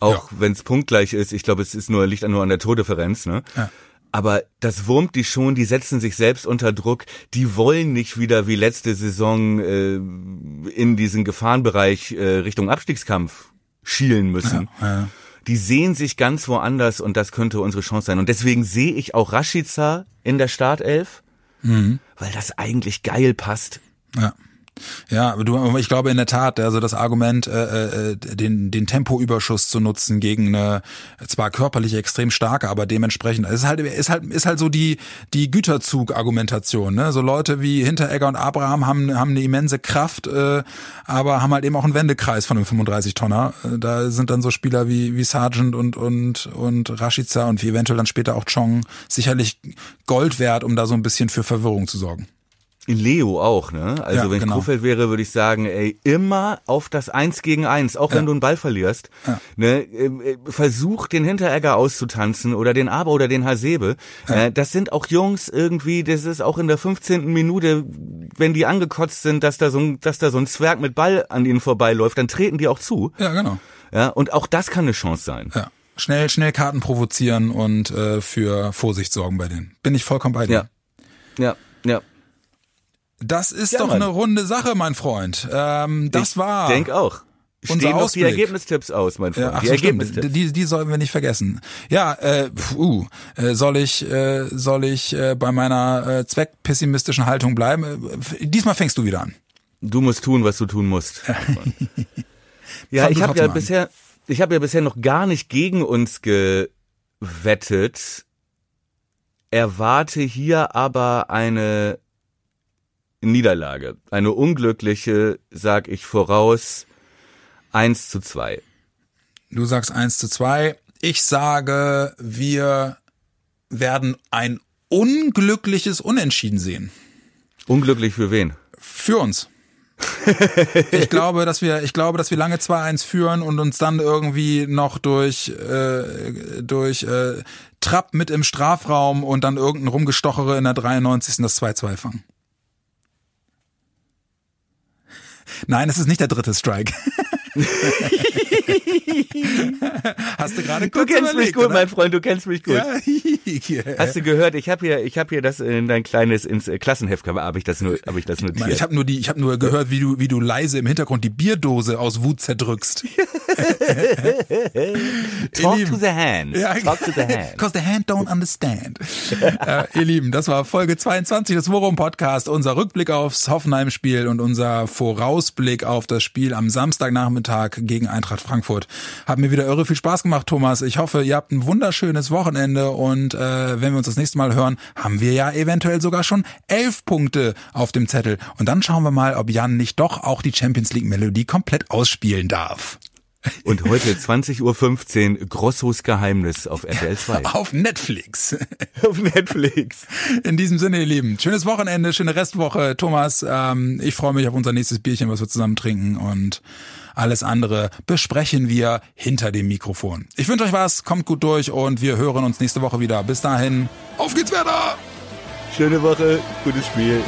A: Auch wenn es punktgleich ist. Ich glaube, es ist nur, liegt nur an der Tordifferenz. Ne?
B: Ja.
A: Aber das wurmt die schon, die setzen sich selbst unter Druck, die wollen nicht wieder wie letzte Saison äh, in diesen Gefahrenbereich äh, Richtung Abstiegskampf schielen müssen.
B: Ja.
A: Die sehen sich ganz woanders und das könnte unsere Chance sein. Und deswegen sehe ich auch Rashica in der Startelf, weil das eigentlich geil passt.
B: Ja. Ja, du, ich glaube in der Tat, also das Argument, äh, äh, den, den Tempoüberschuss zu nutzen gegen eine zwar körperlich extrem starke, aber dementsprechend, ist halt, ist halt, ist halt so die, die Güterzug-Argumentation, ne? So Leute wie Hinteregger und Abraham haben, haben eine immense Kraft, äh, aber haben halt eben auch einen Wendekreis von einem 35-Tonner. Äh, Da sind dann so Spieler wie, wie Sargent und, und, und Rashica und wie eventuell dann später auch Chong sicherlich Gold wert, um da so ein bisschen für Verwirrung zu sorgen.
A: Leo auch, ne? Also
B: Ja,
A: wenn ich
B: genau.
A: Krufeld wäre, würde ich sagen, ey, immer auf das Eins gegen Eins, auch wenn
B: Ja.
A: du einen Ball verlierst.
B: Ja.
A: Ne? ähm, äh, Versuch den Hinteregger auszutanzen oder den Aber oder den Hasebe. Äh, das sind auch Jungs irgendwie, das ist auch in der 15. Minute, wenn die angekotzt sind, dass da so ein, dass da so ein Zwerg mit Ball an ihnen vorbeiläuft, dann treten die auch zu.
B: Ja, genau.
A: Ja, und auch das kann eine Chance sein.
B: Ja. Schnell, schnell Karten provozieren und äh, für Vorsicht sorgen bei denen. Bin ich vollkommen bei dir.
A: Ja. Ja, ja.
B: Das ist
A: Ja,
B: doch
A: Mann.
B: eine runde Sache, mein Freund. Ähm, das
A: ich
B: war.
A: Denk auch.
B: unser
A: Stehen die
B: Ausblick.
A: Ergebnistipps aus, mein Freund.
B: Ja, ach
A: die. Ergebnistipps.
B: Die, die sollten wir nicht vergessen. Ja, äh, puh, äh, soll ich, äh, soll ich äh, bei meiner äh, zweckpessimistischen Haltung bleiben? Äh, diesmal fängst du wieder an.
A: Du musst tun, was du tun musst. Ja,
B: Fang
A: ich habe ja
B: an.
A: bisher, ich habe ja bisher noch gar nicht gegen uns gewettet. Erwarte hier aber eine Niederlage. Eine unglückliche, sag ich voraus, 1 zu 2.
B: Du sagst 1 zu 2. Ich sage, wir werden ein unglückliches Unentschieden sehen.
A: Unglücklich für wen?
B: Für uns. ich glaube, dass wir, ich glaube, dass wir lange 2-1 führen und uns dann irgendwie noch durch, äh, durch äh, Trapp mit im Strafraum und dann irgendein Rumgestochere in der 93. das 2-2 fangen. Nein, es ist nicht der dritte Strike. Hast du gerade
A: Du
B: kurz
A: kennst mich
B: überlegt,
A: gut,
B: oder?
A: mein Freund, du kennst mich gut.
B: Ja.
A: Hast du gehört? Ich habe hier, ich habe hier das in dein kleines ins äh, Klassenheft, habe ich das nur, habe ich das notiert.
B: Ich habe nur die, ich habe nur gehört, wie du, wie du leise im Hintergrund die Bierdose aus Wut zerdrückst.
A: Talk to the hand.
B: Ja,
A: Talk to the hand.
B: Cause the hand don't understand. äh, ihr Lieben, das war Folge 22 des Worum Podcast, unser Rückblick aufs Hoffenheim-Spiel und unser Vorausblick auf das Spiel am Samstagnachmittag gegen Eintracht Frankfurt. Hat mir wieder irre viel Spaß gemacht, Thomas. Ich hoffe, ihr habt ein wunderschönes Wochenende und äh, wenn wir uns das nächste Mal hören, haben wir ja eventuell sogar schon elf Punkte auf dem Zettel. Und dann schauen wir mal, ob Jan nicht doch auch die Champions League Melodie komplett ausspielen darf.
A: Und heute 20.15 Uhr Grossos Geheimnis auf RTL 2.
B: Auf Netflix.
A: auf Netflix.
B: In diesem Sinne, ihr Lieben, schönes Wochenende, schöne Restwoche. Thomas, ähm, ich freue mich auf unser nächstes Bierchen, was wir zusammen trinken und alles andere besprechen wir hinter dem Mikrofon. Ich wünsche euch was, kommt gut durch und wir hören uns nächste Woche wieder. Bis dahin, auf geht's, Werder!
A: Schöne Woche, gutes Spiel.